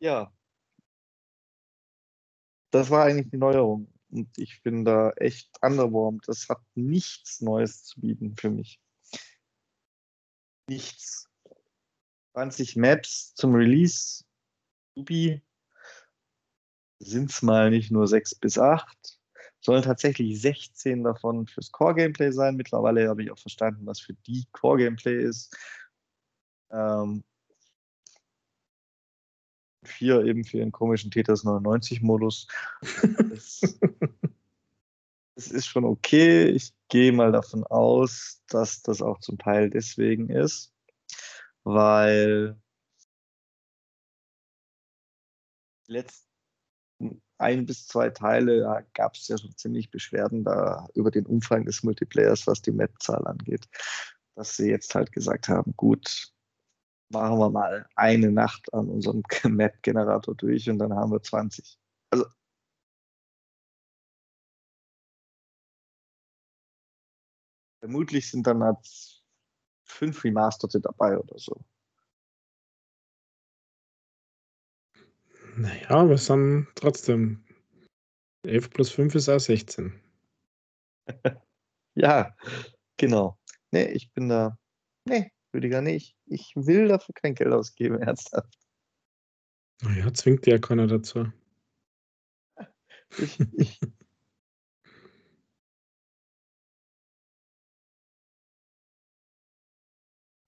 Ja. Das war eigentlich die Neuerung. Und ich bin da echt underwarmed. Das hat nichts Neues zu bieten für mich. Nichts. 20 Maps zum Release. Subi. Sind es mal nicht nur 6 bis 8. Sollen tatsächlich 16 davon fürs Core-Gameplay sein. Mittlerweile habe ich auch verstanden, was für die Core-Gameplay ist. Ähm, vier eben für den komischen Tetris 99-Modus. das, das ist schon okay. Ich gehe mal davon aus, dass das auch zum Teil deswegen ist, weil die letzten ein bis zwei Teile gab es ja schon ziemlich Beschwerden da über den Umfang des Multiplayers, was die Map-Zahl angeht. Dass sie jetzt halt gesagt haben, gut, machen wir mal eine Nacht an unserem <laughs> Map-Generator durch und dann haben wir 20. Also vermutlich sind dann halt fünf Remasterte dabei oder so. Naja, wir sind trotzdem 11 plus 5 ist auch 16. <laughs> ja, genau. Nee, ich bin da. Nee, Rüdiger, nee, ich, ich will dafür kein Geld ausgeben, <laughs> ernsthaft. Naja, zwingt dir ja keiner dazu. Ich, ich, <laughs>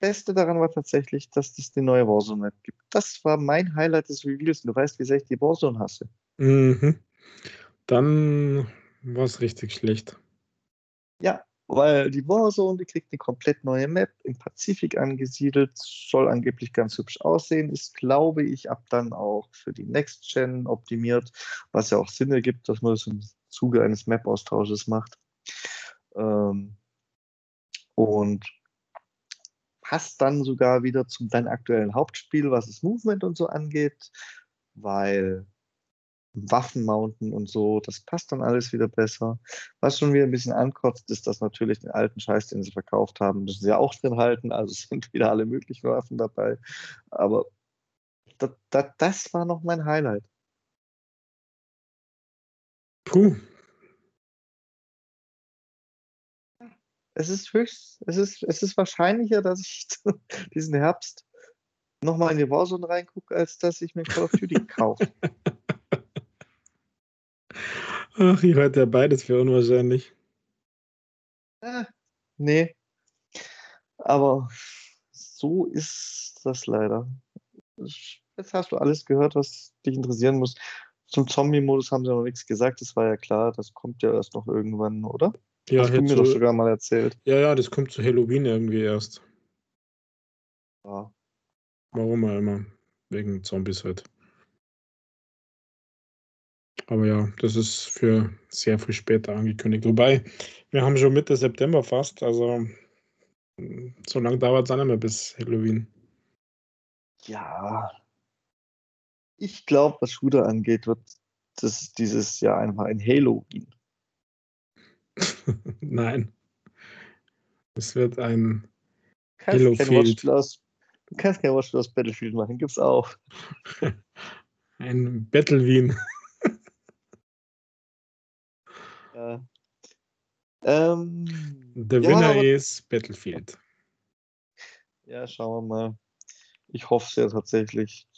Beste daran war tatsächlich, dass es die neue Warzone-Map gibt. Das war mein Highlight des Reveals. Du weißt, wie sehr ich die Warzone hasse. Mhm. Dann war es richtig schlecht. Ja, weil die Warzone, die kriegt eine komplett neue Map im Pazifik angesiedelt, soll angeblich ganz hübsch aussehen, ist, glaube ich, ab dann auch für die Next Gen optimiert, was ja auch Sinn ergibt, dass man das im Zuge eines Map-Austausches macht. Ähm, und passt dann sogar wieder zum deinem aktuellen Hauptspiel, was das Movement und so angeht, weil Waffen mounten und so. Das passt dann alles wieder besser. Was schon wieder ein bisschen ankotzt, ist, dass natürlich den alten Scheiß, den sie verkauft haben, müssen sie ja auch drin halten. Also sind wieder alle möglichen Waffen dabei. Aber das, das, das war noch mein Highlight. Puh. Es ist höchst, es ist, es ist wahrscheinlicher, dass ich <laughs> diesen Herbst nochmal in die Warzone reingucke, als dass ich mir Call of Duty kaufe. <laughs> Ach, ich halte ja beides für unwahrscheinlich. Äh, nee. Aber so ist das leider. Jetzt hast du alles gehört, was dich interessieren muss. Zum Zombie-Modus haben sie noch nichts gesagt. Das war ja klar. Das kommt ja erst noch irgendwann, oder? Ja, Hast du mir doch sogar mal erzählt. Ja, ja, das kommt zu Halloween irgendwie erst. Ja. Warum auch immer. Wegen Zombies halt. Aber ja, das ist für sehr viel später angekündigt. Wobei, wir haben schon Mitte September fast, also so lange dauert es auch nicht mehr bis Halloween. Ja. Ich glaube, was Shooter angeht, wird das dieses Jahr einfach ein Halloween. <laughs> Nein. Es wird ein aus, du kannst kein Watchspiel aus Battlefield machen, gibt's auch. <laughs> ein Battle Wien. Ja. Ähm, The Ja, winner is Battlefield. ja, schauen wir mal. Ich hoffe es ja tatsächlich.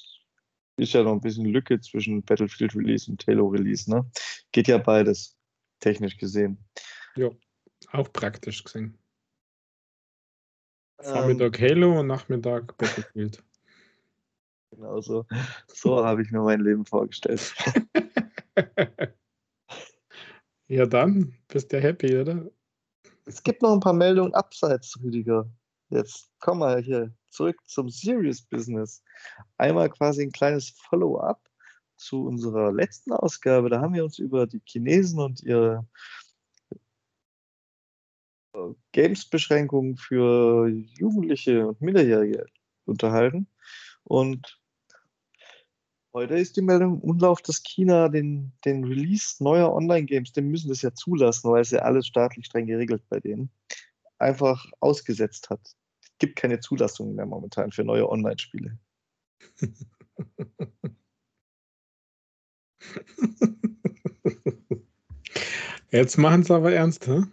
Ist ja noch ein bisschen Lücke zwischen Battlefield Release und Halo Release, ne? Geht ja beides, technisch gesehen. Ja, auch praktisch gesehen. Ähm, Vormittag Halo und Nachmittag Battlefield. genau so. So habe ich mir mein Leben vorgestellt. <laughs> ja, dann bist du happy, oder? Es gibt noch ein paar Meldungen abseits, Rüdiger. Jetzt komm mal hier zurück zum Serious Business. Einmal quasi ein kleines Follow-up zu unserer letzten Ausgabe. Da haben wir uns über die Chinesen und ihre äh, Games-Beschränkungen für Jugendliche und Minderjährige unterhalten. Und heute ist die Meldung im Umlauf, dass China den, den Release neuer Online-Games, den müssen das ja zulassen, weil es ja alles staatlich streng geregelt bei denen, einfach ausgesetzt hat. Es gibt keine Zulassung mehr momentan für neue Online-Spiele. <laughs> Jetzt machen sie aber ernst, hä?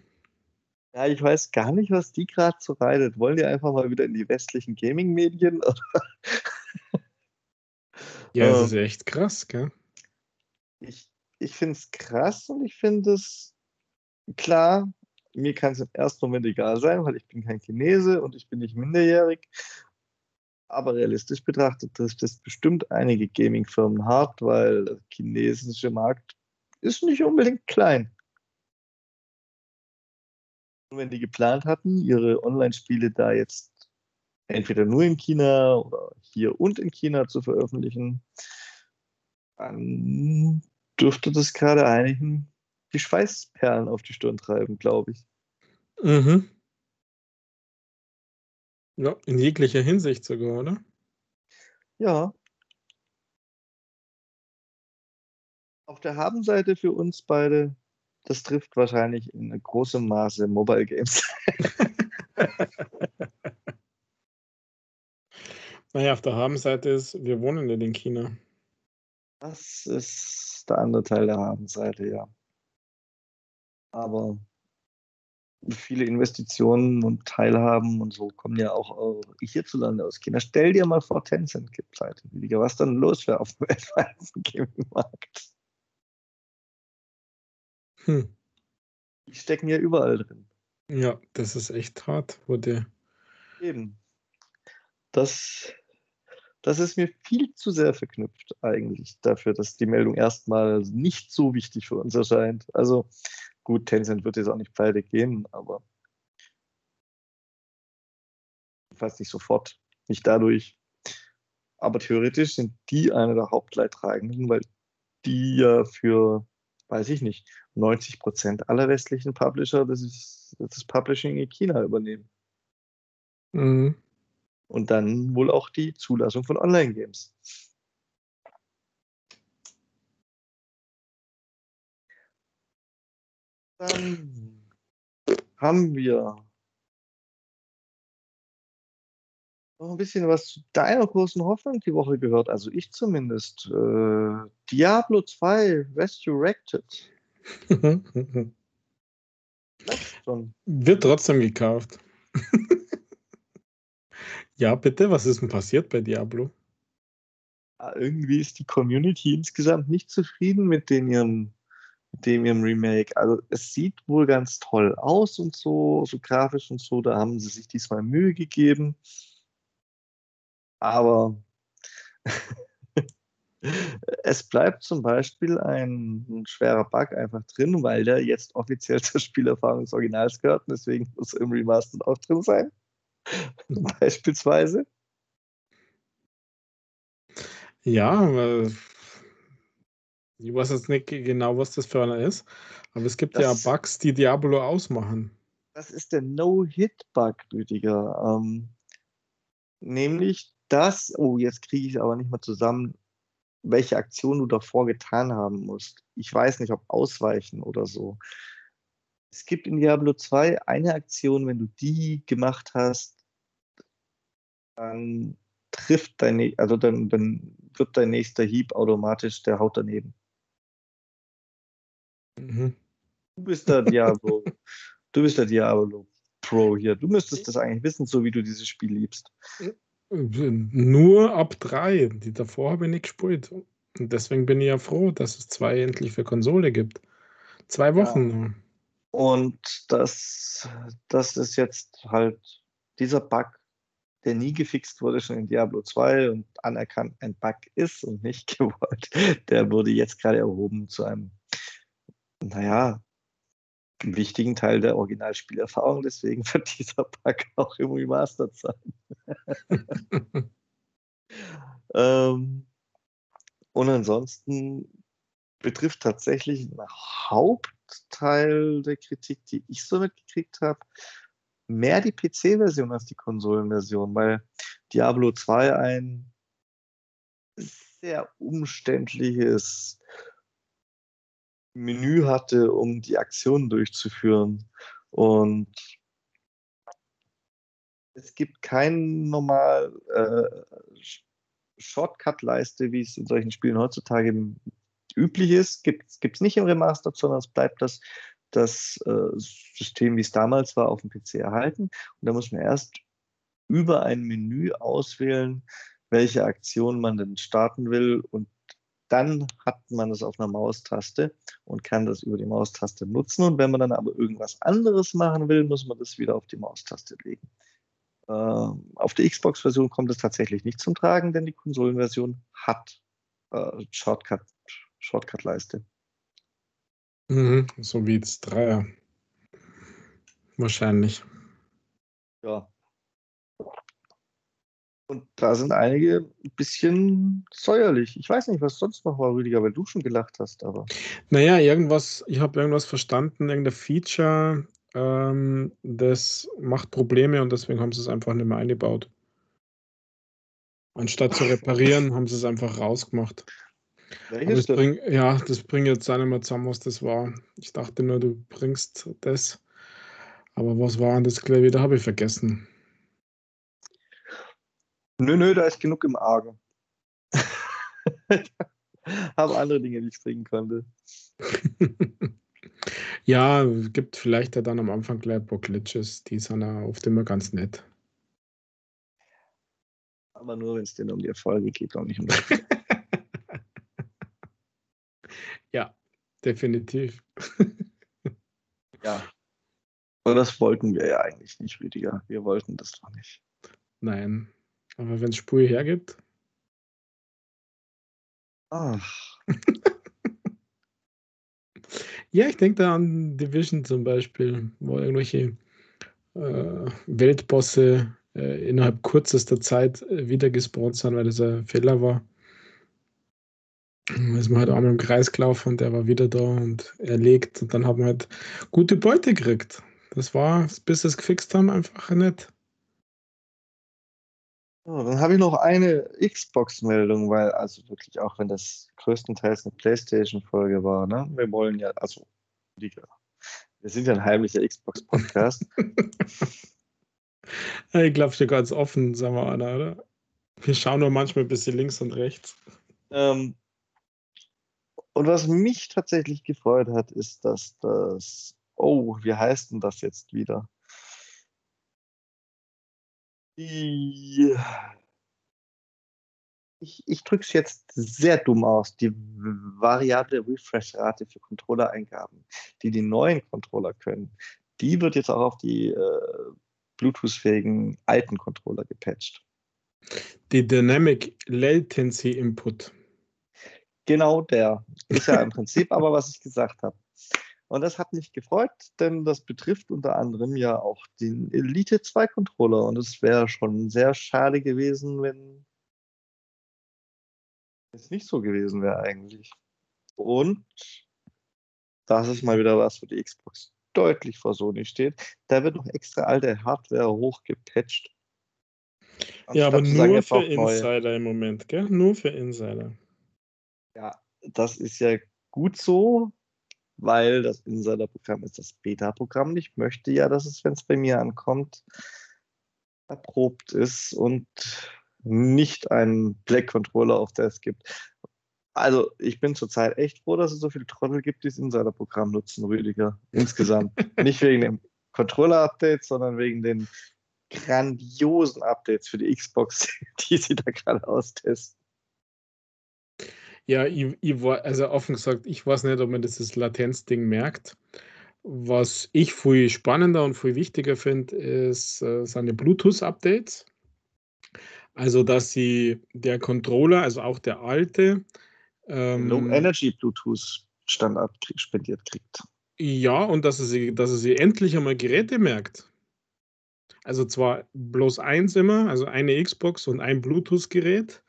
Ja, ich weiß gar nicht, was die gerade so reitet. Wollen die einfach mal wieder in die westlichen Gaming-Medien? Ja, es Ähm. ist echt krass, gell? ich ich finde es krass und ich finde es klar, mir kann es im ersten Moment egal sein, weil ich bin kein Chinese und ich bin nicht minderjährig. Aber realistisch betrachtet trifft das bestimmt einige Gaming-Firmen hart, weil der chinesische Markt ist nicht unbedingt klein. Und wenn die geplant hatten, ihre Online-Spiele da jetzt entweder nur in China oder hier und in China zu veröffentlichen, dann dürfte das gerade einigen die Schweißperlen auf die Stirn treiben, glaube ich. Mhm. Ja, in jeglicher Hinsicht sogar, oder? Ja. Auf der Habenseite für uns beide, das trifft wahrscheinlich in großem Maße Mobile Games. <laughs> Naja, auf der Habenseite ist, wir wohnen nicht in China. Das ist der andere Teil der Habenseite, ja. Aber viele Investitionen und Teilhaben und so kommen ja auch hierzulande aus China. Stell dir mal vor, Tencent gibt pleite. Was dann los wäre auf dem <laughs> weltweiten Gaming-Markt? Hm. Die stecken ja überall drin. Ja, das ist echt hart, wo der. Eben. Das, das ist mir viel zu sehr verknüpft eigentlich dafür, dass die Meldung erstmal nicht so wichtig für uns erscheint. Also gut, Tencent wird jetzt auch nicht pleite gehen, aber fast nicht sofort, nicht dadurch. Aber theoretisch sind die eine der Hauptleidtragenden, weil die ja für, weiß ich nicht, 90 Prozent aller westlichen Publisher das, ist, das Publishing in China übernehmen. Mhm. Und dann wohl auch die Zulassung von Online-Games. Dann haben wir noch ein bisschen was zu deiner großen Hoffnung die Woche gehört, also ich zumindest. Äh, Diablo 2 Resurrected. <laughs> Wird trotzdem gekauft. <laughs> ja, bitte, was ist denn passiert bei Diablo? Ah, Irgendwie ist die Community insgesamt nicht zufrieden mit den ihren mit dem ihrem Remake. Also es sieht wohl ganz toll aus und so, so grafisch und so. Da haben sie sich diesmal Mühe gegeben. Aber <laughs> es bleibt zum Beispiel ein, ein, schwerer Bug einfach drin, weil der jetzt offiziell zur Spielerfahrung des Originals gehört. Und deswegen muss er im Remastered auch drin sein. <laughs> Beispielsweise. Ja, ich weiß jetzt nicht genau, was das für einer ist, aber es gibt das, ja Bugs, die Diablo ausmachen. Das ist der No-Hit-Bug, Rüdiger. Ähm, nämlich das, oh, jetzt kriege ich aber nicht mal zusammen, welche Aktion du davor getan haben musst. Ich weiß nicht, ob ausweichen oder so. Es gibt in Diablo 2 eine Aktion, wenn du die gemacht hast, dann trifft dein, also dann, dann wird dein nächster Hieb automatisch der Haut daneben. Mhm. Du bist der Diablo. du bist der Diablo Pro hier. Du müsstest das eigentlich wissen, so wie du dieses Spiel liebst. Nur ab drei. Die davor habe ich nicht gespielt. Und deswegen bin ich ja froh, dass es zwei endlich für Konsole gibt. Zwei Wochen ja. nur. Und das, das ist jetzt halt dieser Bug, der nie gefixt wurde, schon in Diablo 2 und anerkannt ein Bug ist und nicht <laughs> gewollt, der wurde jetzt gerade erhoben zu einem, naja, wichtigen Teil der Originalspielerfahrung. Deswegen wird <laughs> dieser Bug auch im Remastered sein. <laughs> ähm, und ansonsten betrifft tatsächlich ein Hauptteil der Kritik, die ich so mitgekriegt habe, mehr die PC-Version als die Konsolenversion, weil Diablo 2 ein sehr umständliches Menü hatte, um die Aktionen durchzuführen. Und es gibt kein normal äh, Shortcut-Leiste, wie es in solchen Spielen heutzutage üblich ist. Gibt es nicht im Remastered, sondern es bleibt das das äh, System, wie es damals war, auf dem PC erhalten. Und da muss man erst über ein Menü auswählen, welche Aktion man denn starten will. Und dann hat man es auf einer Maustaste und kann das über die Maustaste nutzen. Und wenn man dann aber irgendwas anderes machen will, muss man das wieder auf die Maustaste legen. Äh, auf der Xbox-Version kommt es tatsächlich nicht zum Tragen, denn die Konsolenversion hat äh, Shortcut, Shortcut-Leiste. Mhm, so wie das Dreier. Wahrscheinlich. Ja. Und da sind einige ein bisschen säuerlich. Ich weiß nicht, was sonst noch war, Rüdiger, weil du schon gelacht hast, aber. Naja, irgendwas, ich habe irgendwas verstanden, irgendein Feature, ähm, das macht Probleme und deswegen haben sie es einfach nicht mehr eingebaut. Anstatt zu reparieren, haben sie es einfach rausgemacht. Das bring, ja, das bringt jetzt auch nicht mehr zusammen, was das war. Ich dachte nur, du bringst das. Aber was war denn das gleich wieder? Habe ich vergessen. Nö, nö, da ist genug im Argen. <laughs> Habe andere Dinge, die ich bringen konnte. <laughs> ja, gibt vielleicht ja dann am Anfang gleich ein paar Glitches, die sind ja oft immer ganz nett. Aber nur, wenn es dir um die Erfolge geht und nicht um das <laughs> Ja, definitiv. <laughs> ja. Aber das wollten wir ja eigentlich nicht, Rüdiger. Wir wollten das doch nicht. Nein. Aber wenn es Spur hergibt. Ach. <laughs> ja, ich denke da an Division zum Beispiel, wo irgendwelche äh, Weltbosse äh, innerhalb kürzester Zeit äh, wieder gespawnt sind, weil das ein Fehler war ist man halt einmal im Kreis gelaufen und der war wieder da und erlegt und dann haben wir halt gute Beute gekriegt. Das war, bis sie es gefixt haben, einfach nett. So, dann habe ich noch eine Xbox-Meldung, weil, also wirklich auch wenn das größtenteils eine Playstation-Folge war, ne? Wir wollen ja, also, wir sind ja ein heimlicher Xbox-Podcast. <laughs> ich glaube, ich ganz offen, sagen wir, Anna, oder? Wir schauen nur manchmal ein bisschen links und rechts. Ähm, und was mich tatsächlich gefreut hat, ist, dass das, oh, wie heißt denn das jetzt wieder? Ich, ich drücke es jetzt sehr dumm aus, die variable Refresh-Rate für Controller-Eingaben, die die neuen Controller können, die wird jetzt auch auf die äh, Bluetooth-fähigen alten Controller gepatcht. Die Dynamic Latency Input. Genau der. Ist ja im <laughs> Prinzip aber, was ich gesagt habe. Und das hat mich gefreut, denn das betrifft unter anderem ja auch den Elite 2 Controller. Und es wäre schon sehr schade gewesen, wenn es nicht so gewesen wäre eigentlich. Und das ist mal wieder was, wo die Xbox deutlich vor Sony steht. Da wird noch extra alte Hardware hochgepatcht. Ja, aber nur für Insider neu. im Moment, gell? Nur für Insider. Ja, das ist ja gut so, weil das Insider-Programm ist das Beta-Programm. Ich möchte ja, dass es, wenn es bei mir ankommt, erprobt ist und nicht einen Black Controller auf der es gibt. Also, ich bin zurzeit echt froh, dass es so viele Trottel gibt, die das Insider-Programm nutzen, Rüdiger. Insgesamt. <laughs> nicht wegen dem Controller-Update, sondern wegen den grandiosen Updates für die Xbox, <laughs> die sie da gerade austesten. Ja, ich, ich war, also offen gesagt, ich weiß nicht, ob man dieses Latenzding merkt. Was ich viel spannender und viel wichtiger finde, ist, äh, die Bluetooth-Updates. Also, dass sie der Controller, also auch der alte, ähm, Low Energy Bluetooth Standard spendiert kriegt. Ja, und dass er sie, dass er sie endlich einmal Geräte merkt. Also zwar bloß eins immer, also eine Xbox und ein Bluetooth-Gerät.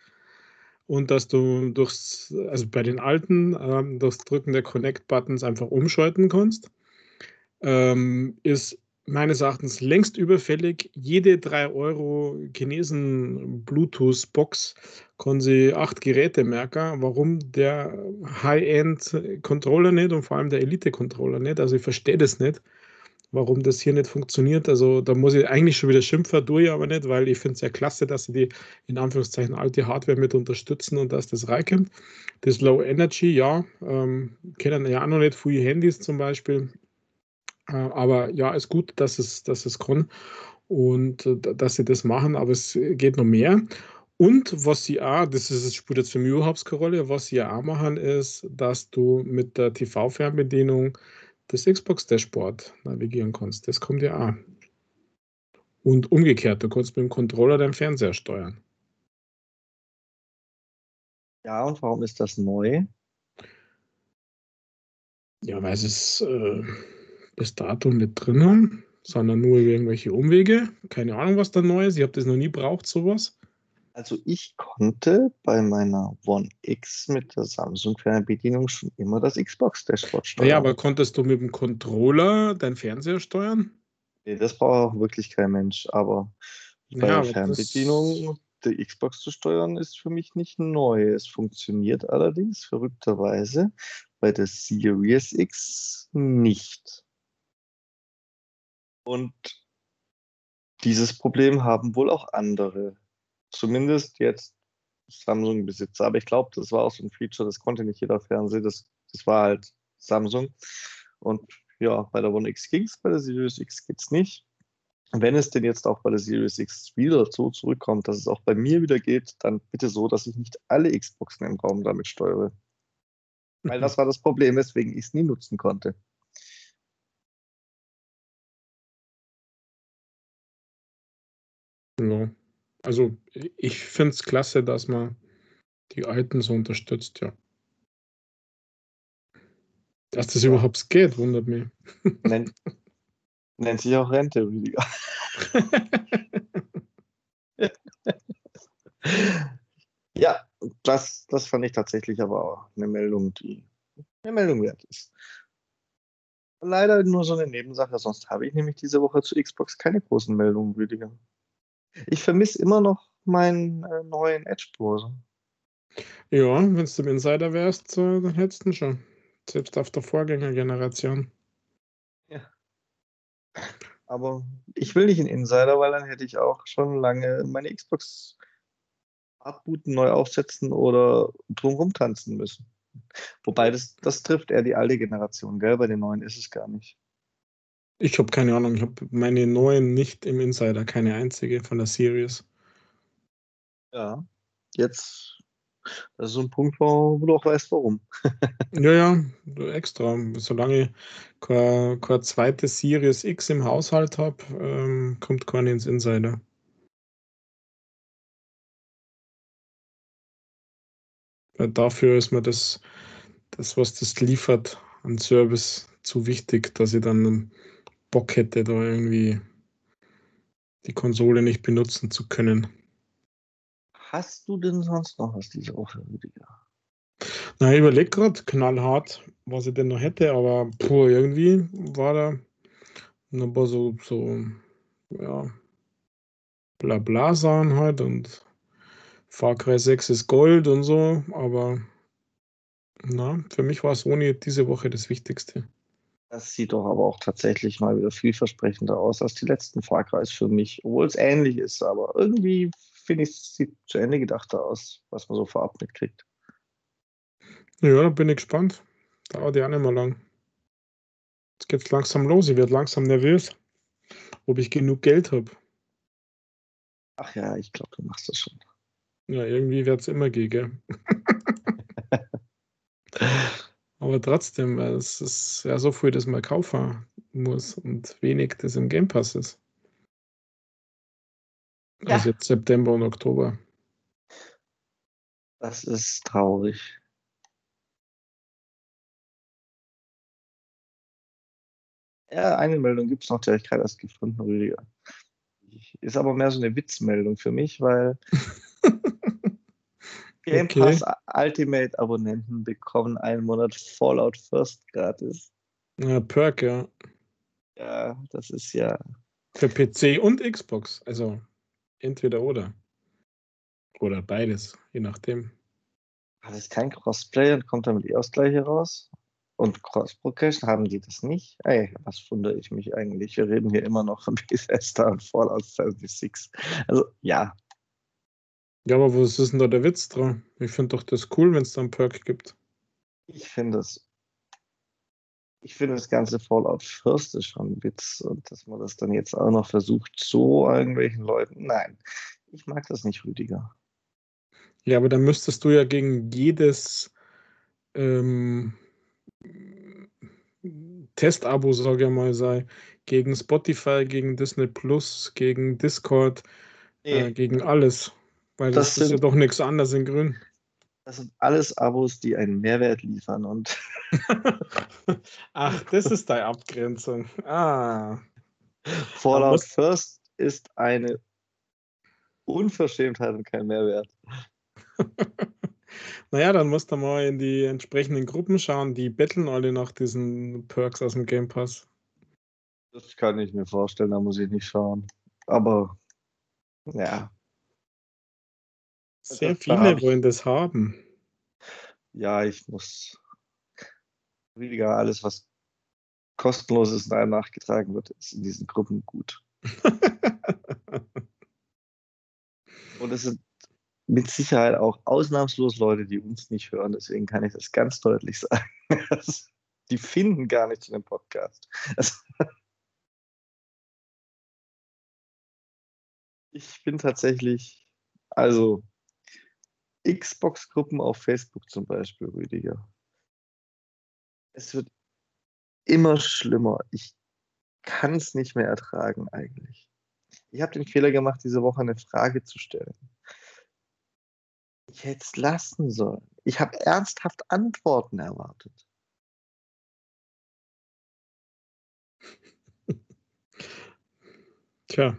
Und dass du durchs, also bei den alten, ähm, das Drücken der Connect-Buttons einfach umschalten kannst, ähm, ist meines Erachtens längst überfällig. Jede 3 Euro Chinesen Bluetooth-Box kann sie acht Geräte merken. Warum der High-End-Controller nicht und vor allem der Elite-Controller nicht? Also ich verstehe das nicht, warum das hier nicht funktioniert. Also da muss ich eigentlich schon wieder schimpfen, durch aber nicht, weil ich finde es ja klasse, dass sie die in Anführungszeichen alte Hardware mit unterstützen und dass das reinkommt. Das Low Energy, ja, ähm, kennen ja auch noch nicht viele Handys zum Beispiel. Äh, aber ja, ist gut, dass es, dass es kann und äh, dass sie das machen, aber es geht noch mehr. Und was sie auch, das ist, spielt jetzt für mich überhaupt keine Rolle, was sie auch machen, ist, dass du mit der TV-Fernbedienung das Xbox-Dashboard navigieren kannst. Das kommt ja auch. Und umgekehrt, du kannst mit dem Controller deinen Fernseher steuern. Ja, und warum ist das neu? Ja, weil es äh, bis dato nicht drin haben, sondern nur irgendwelche Umwege. Keine Ahnung, was da neu ist. Ich habe das noch nie braucht, sowas. Also ich konnte bei meiner One X mit der Samsung-Fernbedienung schon immer das Xbox-Dashboard steuern. Ja, aber konntest du mit dem Controller deinen Fernseher steuern? Nee, das braucht auch wirklich kein Mensch. Aber bei ja, der Fernbedienung die Xbox zu steuern, ist für mich nicht neu. Es funktioniert allerdings verrückterweise bei der Series X nicht. Und dieses Problem haben wohl auch andere. Zumindest jetzt Samsung-Besitzer. Aber ich glaube, das war auch so ein Feature, das konnte nicht jeder Fernseher. Das, das war halt Samsung. Und ja, bei der One X ging es, bei der Series X geht es nicht. Wenn es denn jetzt auch bei der Series X wieder so zurückkommt, dass es auch bei mir wieder geht, dann bitte so, dass ich nicht alle Xboxen im Raum damit steuere. Weil das war das Problem, weswegen ich es nie nutzen konnte. Ja. Also ich finde es klasse, dass man die Alten so unterstützt, ja. Dass das überhaupt geht, wundert mich. Nennt, nennt sich auch Rente, Rüdiger. <laughs> ja, das, das fand ich tatsächlich aber auch eine Meldung, die eine Meldung wert ist. Leider nur so eine Nebensache, sonst habe ich nämlich diese Woche zu Xbox keine großen Meldungen, Rüdiger. Ich vermisse immer noch meinen äh, neuen Edge-Browser. Ja, wenn du im Insider wärst, äh, dann hättest du ihn schon. Selbst auf der Vorgängergeneration. Ja. Aber ich will nicht in Insider, weil dann hätte ich auch schon lange meine Xbox abbooten, neu aufsetzen oder drumherum tanzen müssen. Wobei das, das trifft eher die alte Generation, gell? Bei den neuen ist es gar nicht. Ich habe keine Ahnung. Ich habe meine neuen nicht im Insider, keine einzige von der Series. Ja, jetzt das ist so ein Punkt, wo, du auch weißt, warum. <laughs> ja, ja, extra. Solange ich keine, keine zweite Series X im Haushalt habe, ähm, kommt keine ins Insider. Weil dafür ist mir das, das, was das liefert an Service, zu wichtig, dass ich dann Bock hätte, da irgendwie die Konsole nicht benutzen zu können. Hast du denn sonst noch was diese Woche, Rüdiger? Na, ich überlege gerade knallhart, was ich denn noch hätte, aber puh, irgendwie war da ein paar so, so ja, Blabla-Sachen halt und Far Cry 6 ist Gold und so, aber na, für mich war Sony diese Woche das Wichtigste. Das sieht doch aber auch tatsächlich mal wieder vielversprechender aus als die letzten Far Crys für mich, obwohl es ähnlich ist, aber irgendwie finde ich, es sieht zu Ende gedachter aus, was man so vorab mitkriegt. Ja, bin ich gespannt. Dauert ja nicht mehr lang. Jetzt geht's langsam los. Ich werde langsam nervös, ob ich genug Geld habe. Ach ja, ich glaube, du machst das schon. Ja, irgendwie wird es immer gehen, <laughs> Aber trotzdem, es ist ja so viel, dass man kaufen muss und wenig, das im Game Pass ist. Ja. Also jetzt September und Oktober. Das ist traurig. Ja, eine Meldung gibt es noch, die habe ich gerade erst gefunden, Rüdiger. Ist aber mehr so eine Witzmeldung für mich, weil <laughs> Game okay. Pass Ultimate Abonnenten bekommen einen Monat Fallout First gratis. Ja, Perk, ja. Ja, das ist ja. Für PC und Xbox. Also entweder oder. Oder beides, je nachdem. Das ist kein Crossplay und kommt damit eh gleiche raus. Und Cross-Progression haben die das nicht? Ey, was wundere ich mich eigentlich? Wir reden hier immer noch von <laughs> Bethesda und Fallout 76. Also, ja, ja, aber was ist denn da der Witz dran? Ich finde doch das cool, wenn es da einen Perk gibt. Ich finde es. Ich finde das ganze Fallout First ist schon ein Witz und dass man das dann jetzt auch noch versucht, so irgendwelchen Leuten. Nein, ich mag das nicht, Rüdiger. Ja, aber dann müsstest du ja gegen jedes ähm, Testabo, sage ich mal, sei, gegen Spotify, gegen Disney Plus, gegen Discord, nee. äh, gegen alles. Weil das, das ist sind, ja doch nichts anderes in Grün. Das sind alles Abos, die einen Mehrwert liefern und. <laughs> Ach, das ist deine Abgrenzung. Ah. Fallout First ist eine Unverschämtheit und kein Mehrwert. <laughs> naja, dann musst du mal in die entsprechenden Gruppen schauen, die betteln alle nach diesen Perks aus dem Game Pass. Das kann ich mir vorstellen, da muss ich nicht schauen. Aber ja, sehr also, viele wollen das haben. Ja, ich muss weniger alles, was kostenlos ist und einem nachgetragen wird, ist in diesen Gruppen gut. <laughs> und es sind mit Sicherheit auch ausnahmslos Leute, die uns nicht hören. Deswegen kann ich das ganz deutlich sagen. <laughs> die finden gar nichts in dem Podcast. <laughs> ich bin tatsächlich, also Xbox-Gruppen auf Facebook zum Beispiel, Rüdiger. Es wird immer schlimmer. Ich kann es nicht mehr ertragen eigentlich. Ich habe den Fehler gemacht, diese Woche eine Frage zu stellen. Ich hätte es lassen sollen. Ich habe ernsthaft Antworten erwartet. Tja,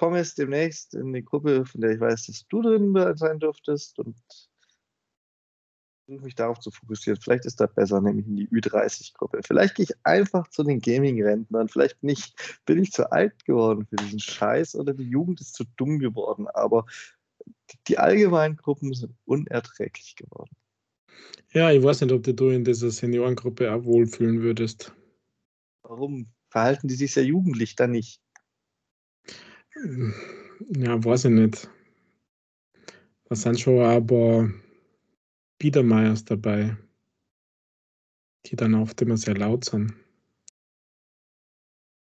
komme jetzt demnächst in die Gruppe, von der ich weiß, dass du drin sein dürftest und versuche mich darauf zu fokussieren. Vielleicht ist das besser, nämlich in die Ü30-Gruppe. Vielleicht gehe ich einfach zu den Gaming-Rentnern. Vielleicht nicht, bin ich zu alt geworden für diesen Scheiß oder die Jugend ist zu dumm geworden. Aber die allgemeinen Gruppen sind unerträglich geworden. Ja, ich weiß nicht, ob du in dieser Seniorengruppe auch wohlfühlen würdest. Warum verhalten die sich sehr jugendlich dann nicht? Ja, weiß ich nicht. Da sind schon paar Biedermeiers dabei, die dann oft immer sehr laut sind.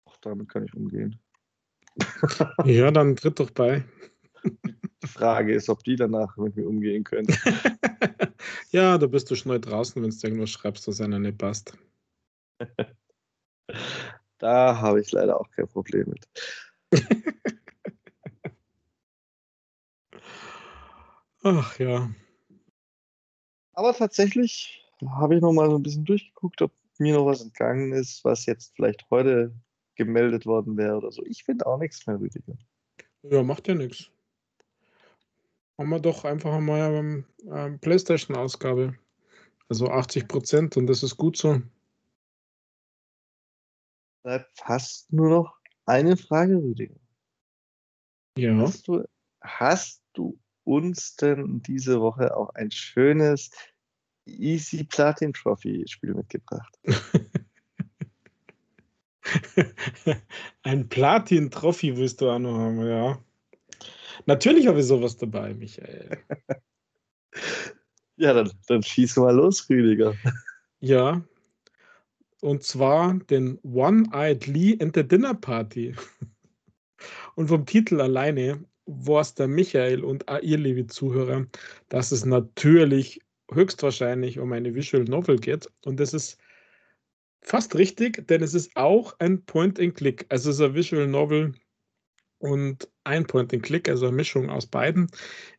Auch damit kann ich umgehen. <laughs> ja, dann tritt doch bei. Die Frage ist, ob die danach mit mir umgehen können. <laughs> ja, da bist du schnell draußen, wenn du irgendwas schreibst, was einer nicht passt. <laughs> Da habe ich leider auch kein Problem mit. Ach ja. Aber tatsächlich habe ich noch mal so ein bisschen durchgeguckt, ob mir noch was entgangen ist, was jetzt vielleicht heute gemeldet worden wäre oder so. Ich finde auch nichts mehr, Rüdiger. Ja, macht ja nichts. Haben wir doch einfach mal eine ähm, PlayStation-Ausgabe. Also 80 Prozent und das ist gut so. Bleibt fast nur noch eine Frage, Rüdiger. Ja. Hast du, hast du uns denn diese Woche auch ein schönes Easy Platin Trophy Spiel mitgebracht? <laughs> ein Platin Trophy willst du auch noch haben, ja. Natürlich habe ich sowas dabei, Michael. <laughs> ja, dann, dann schieß mal los, Rüdiger. Ja, und zwar den One-Eyed Lee and the Dinner Party. Und vom Titel alleine weiß der Michael und ihr, liebe Zuhörer, dass es natürlich höchstwahrscheinlich um eine Visual Novel geht. Und das ist fast richtig, denn es ist auch ein Point-and-Click. Also es ist ein Visual Novel und ein Point-and-Click, also eine Mischung aus beiden,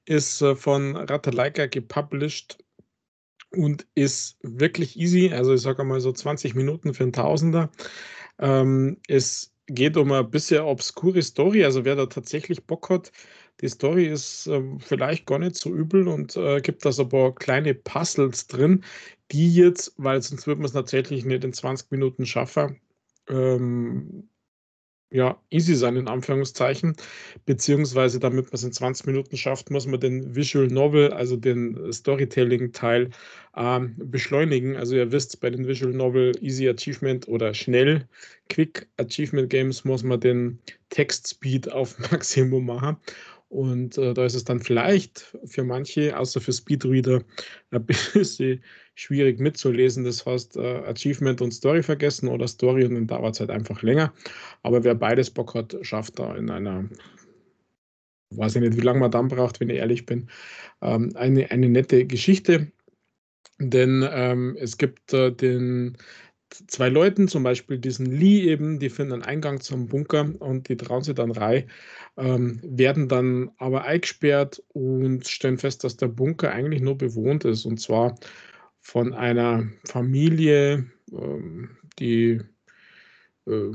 ist äh, von Ratalaika gepublished und ist wirklich easy. Also ich sage mal so 20 Minuten für einen Tausender. Ähm, es geht um eine bisschen obskure Story. Also wer da tatsächlich Bock hat, die Story ist äh, vielleicht gar nicht so übel und äh, gibt da so ein paar kleine Puzzles drin, die jetzt, weil sonst würde man es tatsächlich nicht in 20 Minuten schaffen, ähm, ja, easy sein, in Anführungszeichen. Beziehungsweise, damit man es in 20 Minuten schafft, muss man den Visual Novel, also den Storytelling-Teil, ähm, beschleunigen. Also, ihr wisst, bei den Visual Novel Easy Achievement oder schnell Quick Achievement Games muss man den Text Speed auf <laughs> Maximum machen. Und äh, da ist es dann vielleicht für manche, außer für Speedreader, ein <laughs> bisschen schwierig mitzulesen. Das heißt, äh, Achievement und Story vergessen oder Story und dann dauert es halt einfach länger. Aber wer beides Bock hat, schafft da in einer, weiß ich nicht, wie lange man dann braucht, wenn ich ehrlich bin, ähm, eine, eine nette Geschichte. Denn ähm, es gibt äh, den zwei Leuten, zum Beispiel diesen Lee eben, die finden einen Eingang zum Bunker und die trauen sich dann rein, ähm, werden dann aber eingesperrt und stellen fest, dass der Bunker eigentlich nur bewohnt ist und zwar von einer Familie, ähm, die äh,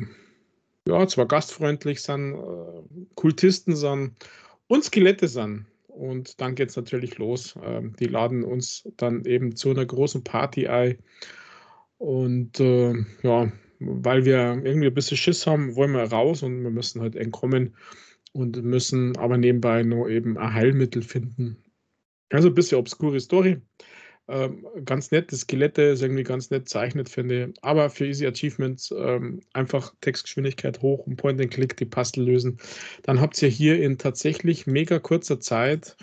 ja zwar gastfreundlich sind, äh, Kultisten sind und Skelette sind. Und dann geht es natürlich los. Ähm, die laden uns dann eben zu einer großen Party ein und äh, ja, weil wir irgendwie ein bisschen Schiss haben, wollen wir raus und wir müssen halt entkommen und müssen aber nebenbei nur eben ein Heilmittel finden. Also ein bisschen obskure Story. Ähm, ganz nette Skelette, ist irgendwie ganz nett zeichnet, finde ich. Aber für Easy Achievements ähm, einfach Textgeschwindigkeit hoch und Point and Click die Puzzle lösen. Dann habt ihr hier in tatsächlich mega kurzer Zeit,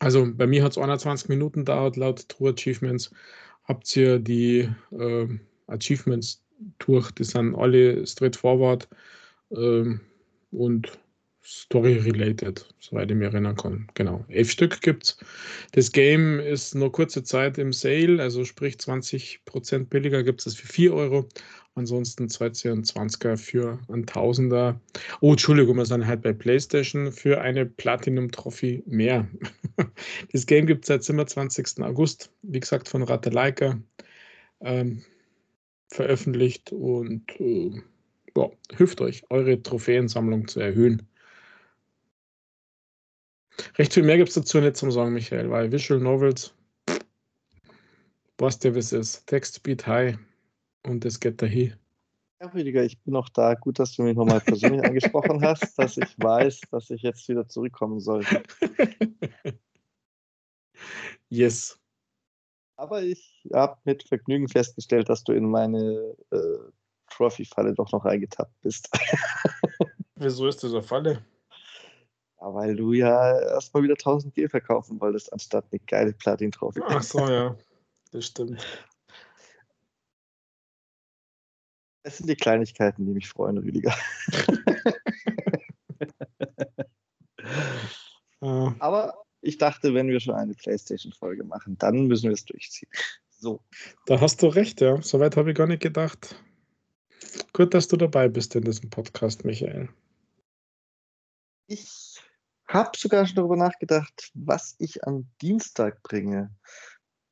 also bei mir hat es 21 Minuten dauert laut True Achievements, habt ihr die äh, Achievements durch. Die sind alle straightforward ähm, und Story-related, soweit ich mich erinnern kann. Genau, elf Stück gibt es. Das Game ist nur kurze Zeit im Sale, also sprich 20% billiger gibt es für 4 Euro. Ansonsten 220er für ein Tausender. Oh, Entschuldigung, wir sind halt bei PlayStation für eine Platinum Trophy mehr. <laughs> Das Game gibt es seit 27. August, wie gesagt, von Ratalaika ähm, veröffentlicht und äh, ja, hilft euch, eure Trophäensammlung zu erhöhen. Recht viel mehr gibt es dazu nicht zum Sagen, Michael, weil Visual Novels, was der was ist. Text Speed High und das geht dahin. Ja, Rüdiger, ich bin noch da. Gut, dass du mich nochmal persönlich <laughs> angesprochen hast, dass ich weiß, dass ich jetzt wieder zurückkommen sollte. <laughs> Yes. Aber ich habe mit Vergnügen festgestellt, dass du in meine äh, Trophy-Falle doch noch eingetappt bist. <laughs> Wieso ist das eine Falle? Ja, weil du ja erstmal wieder 1000 G verkaufen wolltest, anstatt eine geile Platin-Trophy. Ach so, ja. Das stimmt. Es sind die Kleinigkeiten, die mich freuen, Rüdiger. <laughs> Aber ich dachte, wenn wir schon eine PlayStation-Folge machen, dann müssen wir es durchziehen. So. Da hast du recht, ja. Soweit habe ich gar nicht gedacht. Gut, dass du dabei bist in diesem Podcast, Michael. Ich habe sogar schon darüber nachgedacht, was ich am Dienstag bringe,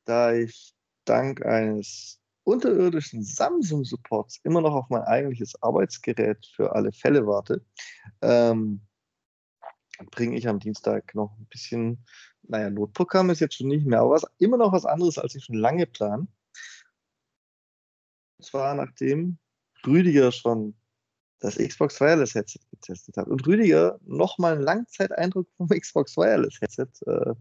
da ich dank eines unterirdischen Samsung-Supports immer noch auf mein eigentliches Arbeitsgerät für alle Fälle warte, ähm, bringe ich am Dienstag noch ein bisschen, naja, Notprogramm ist jetzt schon nicht mehr, aber was, immer noch was anderes, als ich schon lange plan. Und zwar nachdem Rüdiger schon das Xbox Wireless Headset getestet hat und Rüdiger nochmal einen Langzeiteindruck vom <laughs> Xbox Wireless Headset äh,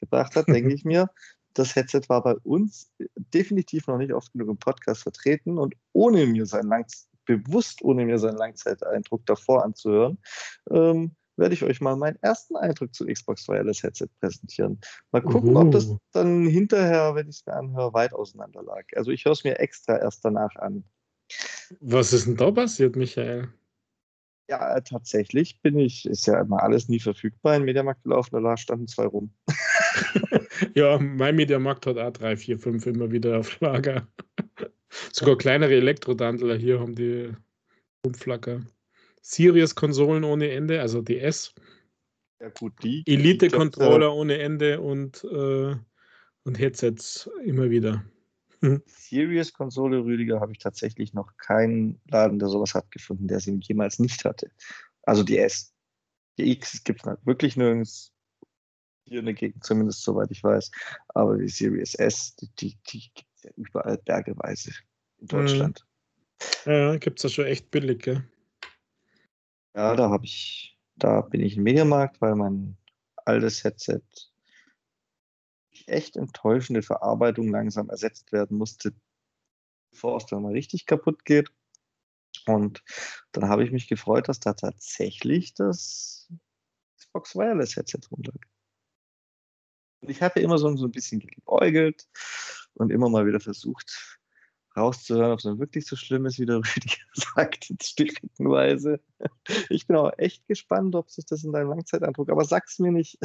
gebracht hat, denke ich mir, das Headset war bei uns definitiv noch nicht oft genug im Podcast vertreten und ohne mir seinen Lang bewusst ohne mir seinen Langzeiteindruck davor anzuhören, ähm, werde ich euch mal meinen ersten Eindruck zu Xbox Wireless Headset präsentieren. Mal gucken, uh. ob das dann hinterher, wenn ich es mir anhöre, weit auseinander lag. Also ich höre es mir extra erst danach an. Was ist denn da passiert, Michael? Ja, tatsächlich bin ich, ist ja immer alles nie verfügbar in Mediamarkt gelaufen, da standen zwei rum. <laughs> ja, mein Mediamarkt hat auch drei, vier, fünf immer wieder auf Lager. <laughs> Sogar kleinere Elektrodandler hier haben die Umflacker. Sirius-Konsolen ohne Ende, also DS. Ja, gut, die. Elite-Controller ohne Ende und, äh, und Headsets immer wieder. Serious-Konsole, Rüdiger, habe ich tatsächlich noch keinen Laden, der sowas hat, gefunden, der sie jemals nicht hatte. Also die S. Die X gibt es wirklich nirgends. Hier in der Gegend, zumindest soweit ich weiß. Aber die Series S, die, die, die gibt es ja überall bergeweise in Deutschland. Ja, gibt es ja schon echt billig, gell? Ja, da habe ich, da bin ich im Mediamarkt, weil mein altes Headset echt enttäuschende Verarbeitung langsam ersetzt werden musste, bevor es dann mal richtig kaputt geht. Und dann habe ich mich gefreut, dass da tatsächlich das Xbox Wireless Headset rumlag. Und ich habe immer so, so ein bisschen geäugelt und immer mal wieder versucht, rauszuhören, ob es dann wirklich so schlimm ist, wie der <laughs> Rüdiger sagt, in stückenweise. Ich bin auch echt gespannt, ob sich das in deinem Langzeiteindruck, aber sag's mir nicht.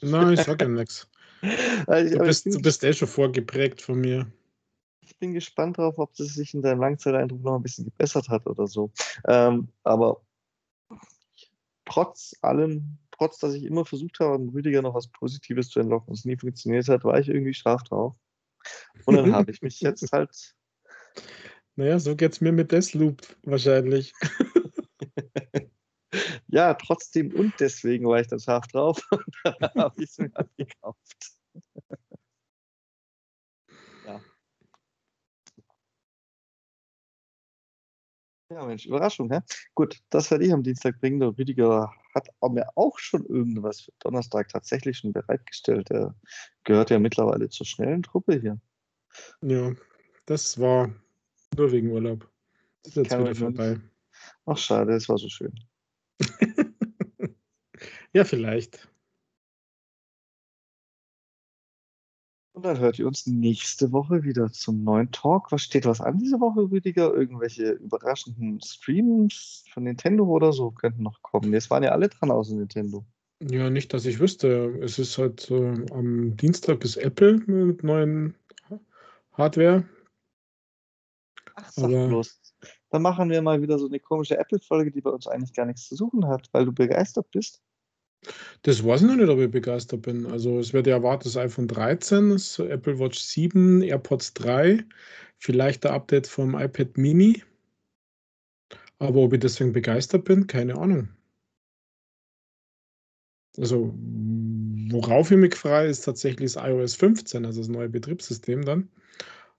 Nein, ich sag ja nichts. <laughs> Also, du, bist, du bist eh schon vorgeprägt von mir. Ich bin gespannt darauf, ob das sich in deinem Langzeiteindruck noch ein bisschen gebessert hat oder so. Ähm, aber trotz allem, trotz dass ich immer versucht habe, Rüdiger noch was Positives zu entlocken und es nie funktioniert hat, war ich irgendwie scharf drauf. Und dann habe ich mich <laughs> jetzt halt. Naja, so geht es mir mit Deathloop wahrscheinlich. Ja, trotzdem und deswegen war ich dann scharf drauf <laughs> und dann <laughs> habe ich es mir gekauft. ja. Ja, Mensch, Überraschung, hä? Gut, das werde ich am Dienstag bringen. Der Rüdiger hat mir auch schon irgendwas für Donnerstag tatsächlich schon bereitgestellt. Er gehört ja mittlerweile zur schnellen Truppe hier. Ja, das war nur wegen Urlaub. Das ist jetzt wieder vorbei. Ach, schade, es war so schön. <laughs> ja, vielleicht. Und dann hört ihr uns nächste Woche wieder zum neuen Talk. Was steht was an diese Woche, Rüdiger? Irgendwelche überraschenden Streams von Nintendo oder so könnten noch kommen. Jetzt waren ja alle dran außer Nintendo. Ja, nicht, dass ich wüsste. Es ist halt äh, am Dienstag ist Apple mit neuen Hardware. Ach, sag Aber, bloß. Dann machen wir mal wieder so eine komische Apple-Folge, die bei uns eigentlich gar nichts zu suchen hat, weil du begeistert bist. Das weiß ich noch nicht, ob ich begeistert bin. Also es wird ja erwartet, das iPhone 13, das Apple Watch 7, AirPods 3, vielleicht der Update vom iPad Mini. Aber ob ich deswegen begeistert bin, keine Ahnung. Also worauf ich mich freue, ist tatsächlich das iOS 15, also das neue Betriebssystem dann.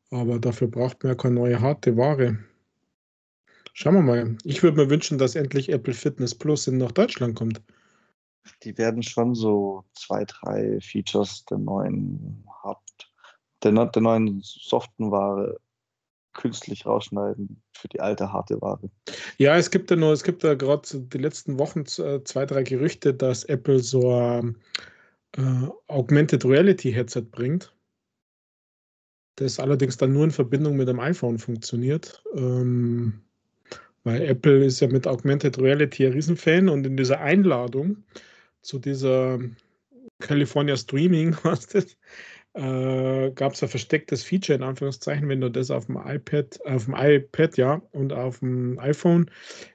Aber dafür braucht man ja keine neue harte Ware. Schauen wir mal. Ich würde mir wünschen, dass endlich Apple Fitness Plus in nach Deutschland kommt. Die werden schon so zwei, drei Features der neuen Hard, der, der neuen soften Ware künstlich rausschneiden für die alte harte Ware. Ja, es gibt ja nur, es gibt ja gerade die letzten Wochen äh, zwei, drei Gerüchte, dass Apple so ein äh, Augmented Reality Headset bringt das allerdings dann nur in Verbindung mit dem iPhone funktioniert. Ähm, weil Apple ist ja mit Augmented Reality ein Riesenfan und in dieser Einladung zu dieser California Streaming, <laughs> äh, gab es ein verstecktes Feature in Anführungszeichen, wenn du das auf dem iPad, auf dem iPad, ja, und auf dem iPhone,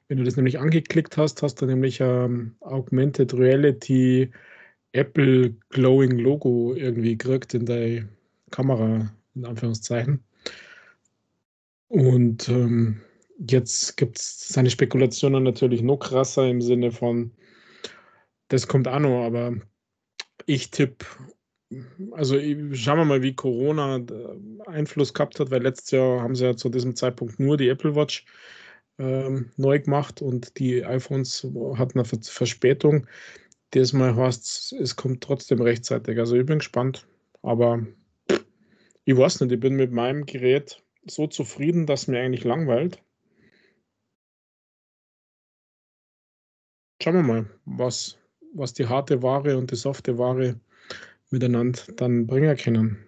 wenn du das nämlich angeklickt hast, hast du nämlich ähm, Augmented Reality Apple Glowing Logo irgendwie gekriegt in der Kamera, in Anführungszeichen. Und ähm, jetzt gibt es seine Spekulationen natürlich noch krasser im Sinne von, das kommt auch noch, aber ich tippe, also schauen wir mal, wie Corona äh, Einfluss gehabt hat, weil letztes Jahr haben sie ja zu diesem Zeitpunkt nur die Apple Watch ähm, neu gemacht und die iPhones hatten eine Verspätung. Diesmal heißt es, es kommt trotzdem rechtzeitig. Also ich bin gespannt, aber ich weiß nicht, ich bin mit meinem Gerät so zufrieden, dass mir eigentlich langweilt. Schauen wir mal, was was die harte Ware und die softe Ware miteinander dann bringen können.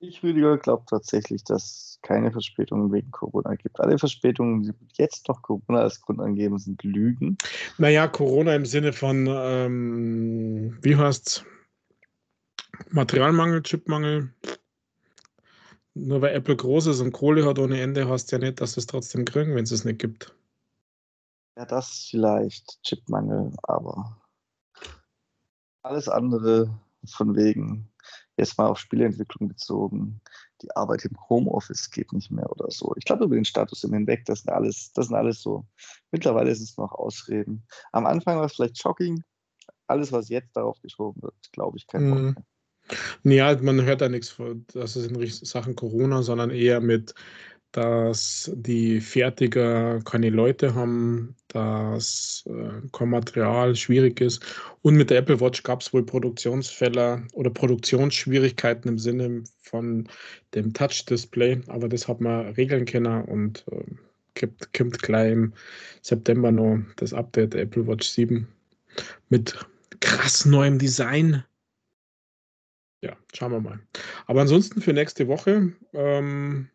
Ich, Rüdiger, glaube tatsächlich, dass es keine Verspätungen wegen Corona gibt. Alle Verspätungen, die jetzt noch Corona als Grund angeben, sind Lügen. Naja, Corona im Sinne von, ähm, wie heißt es? Materialmangel, Chipmangel. Nur weil Apple groß ist und Kohle hat ohne Ende, heißt ja nicht, dass es trotzdem kriegen, wenn es es nicht gibt. Ja, das vielleicht, Chipmangel, aber alles andere von wegen, jetzt mal auf Spieleentwicklung bezogen, die Arbeit im Homeoffice geht nicht mehr oder so. Ich glaube, über den Status im Hinweg, das sind alles, das sind alles so. Mittlerweile ist es noch Ausreden. Am Anfang war es vielleicht shocking. Alles, was jetzt darauf geschoben wird, glaube ich, kein mhm. Ja, man hört da nichts, das ist in Sachen Corona, sondern eher mit dass die Fertiger keine Leute haben, dass äh, kein Material schwierig ist. Und mit der Apple Watch gab es wohl Produktionsfälle oder Produktionsschwierigkeiten im Sinne von dem Touch-Display, aber das hat man regeln können und äh, gibt, kommt gleich im September noch das Update der Apple Watch 7 mit krass neuem Design. Ja, schauen wir mal. Aber ansonsten für nächste Woche ähm,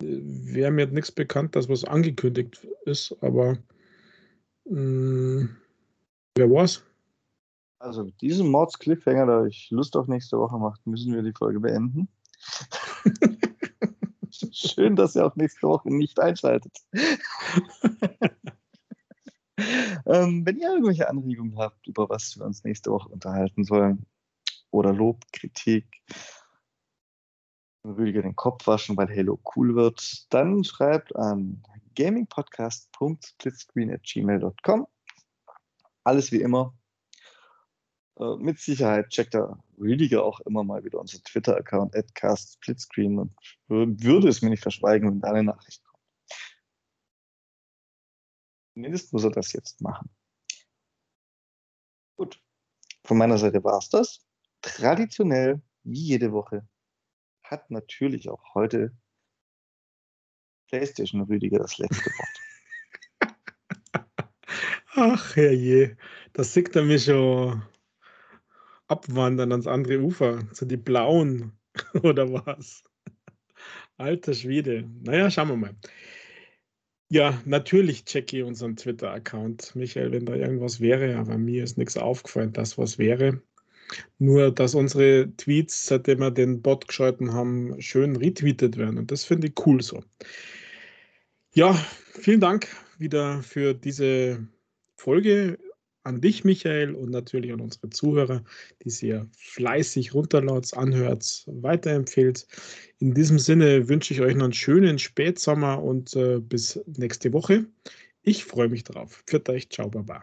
wäre mir nichts bekannt, dass was angekündigt ist, aber mh, hm, wer war's? Also mit diesem Mords Cliffhanger, da ich Lust auf nächste Woche macht, müssen wir die Folge beenden. <laughs> Schön, dass ihr auch nächste Woche nicht einschaltet. ähm, wenn ihr irgendwelche Anregungen habt, über was wir uns nächste Woche unterhalten sollen, oder Lob, Kritik, Rüdiger den Kopf waschen, weil Halo cool wird, dann schreibt an gamingpodcast.splitscreen.gmail.com. Alles wie immer. Äh, mit Sicherheit checkt der Rüdiger auch immer mal wieder unseren Twitter-Account @castsplitscreen und würde es mir nicht verschweigen, wenn da eine Nachricht kommt. Zumindest muss er das jetzt machen. Gut. Von meiner Seite war es das. Traditionell, wie jede Woche, hat natürlich auch heute PlayStation Rüdiger das letzte Wort. <laughs> Ach herrje, das sieht er mich schon abwandern ans andere Ufer, zu die Blauen <laughs> oder was? Alter Schwede. Naja, schauen wir mal. Ja, natürlich checke ich unseren Twitter-Account, Michael, wenn da irgendwas wäre, aber mir ist nichts aufgefallen, dass was wäre. Nur, dass unsere Tweets, seitdem wir den Bot geschalten haben, schön retweetet werden. Und das finde ich cool so. Ja, vielen Dank wieder für diese Folge an dich, Michael, und natürlich an unsere Zuhörer, die sehr fleißig runterlaut, anhört, weiterempfehlt. In diesem Sinne wünsche ich euch noch einen schönen Spätsommer und äh, bis nächste Woche. Ich freue mich drauf. Für euch, ciao, baba.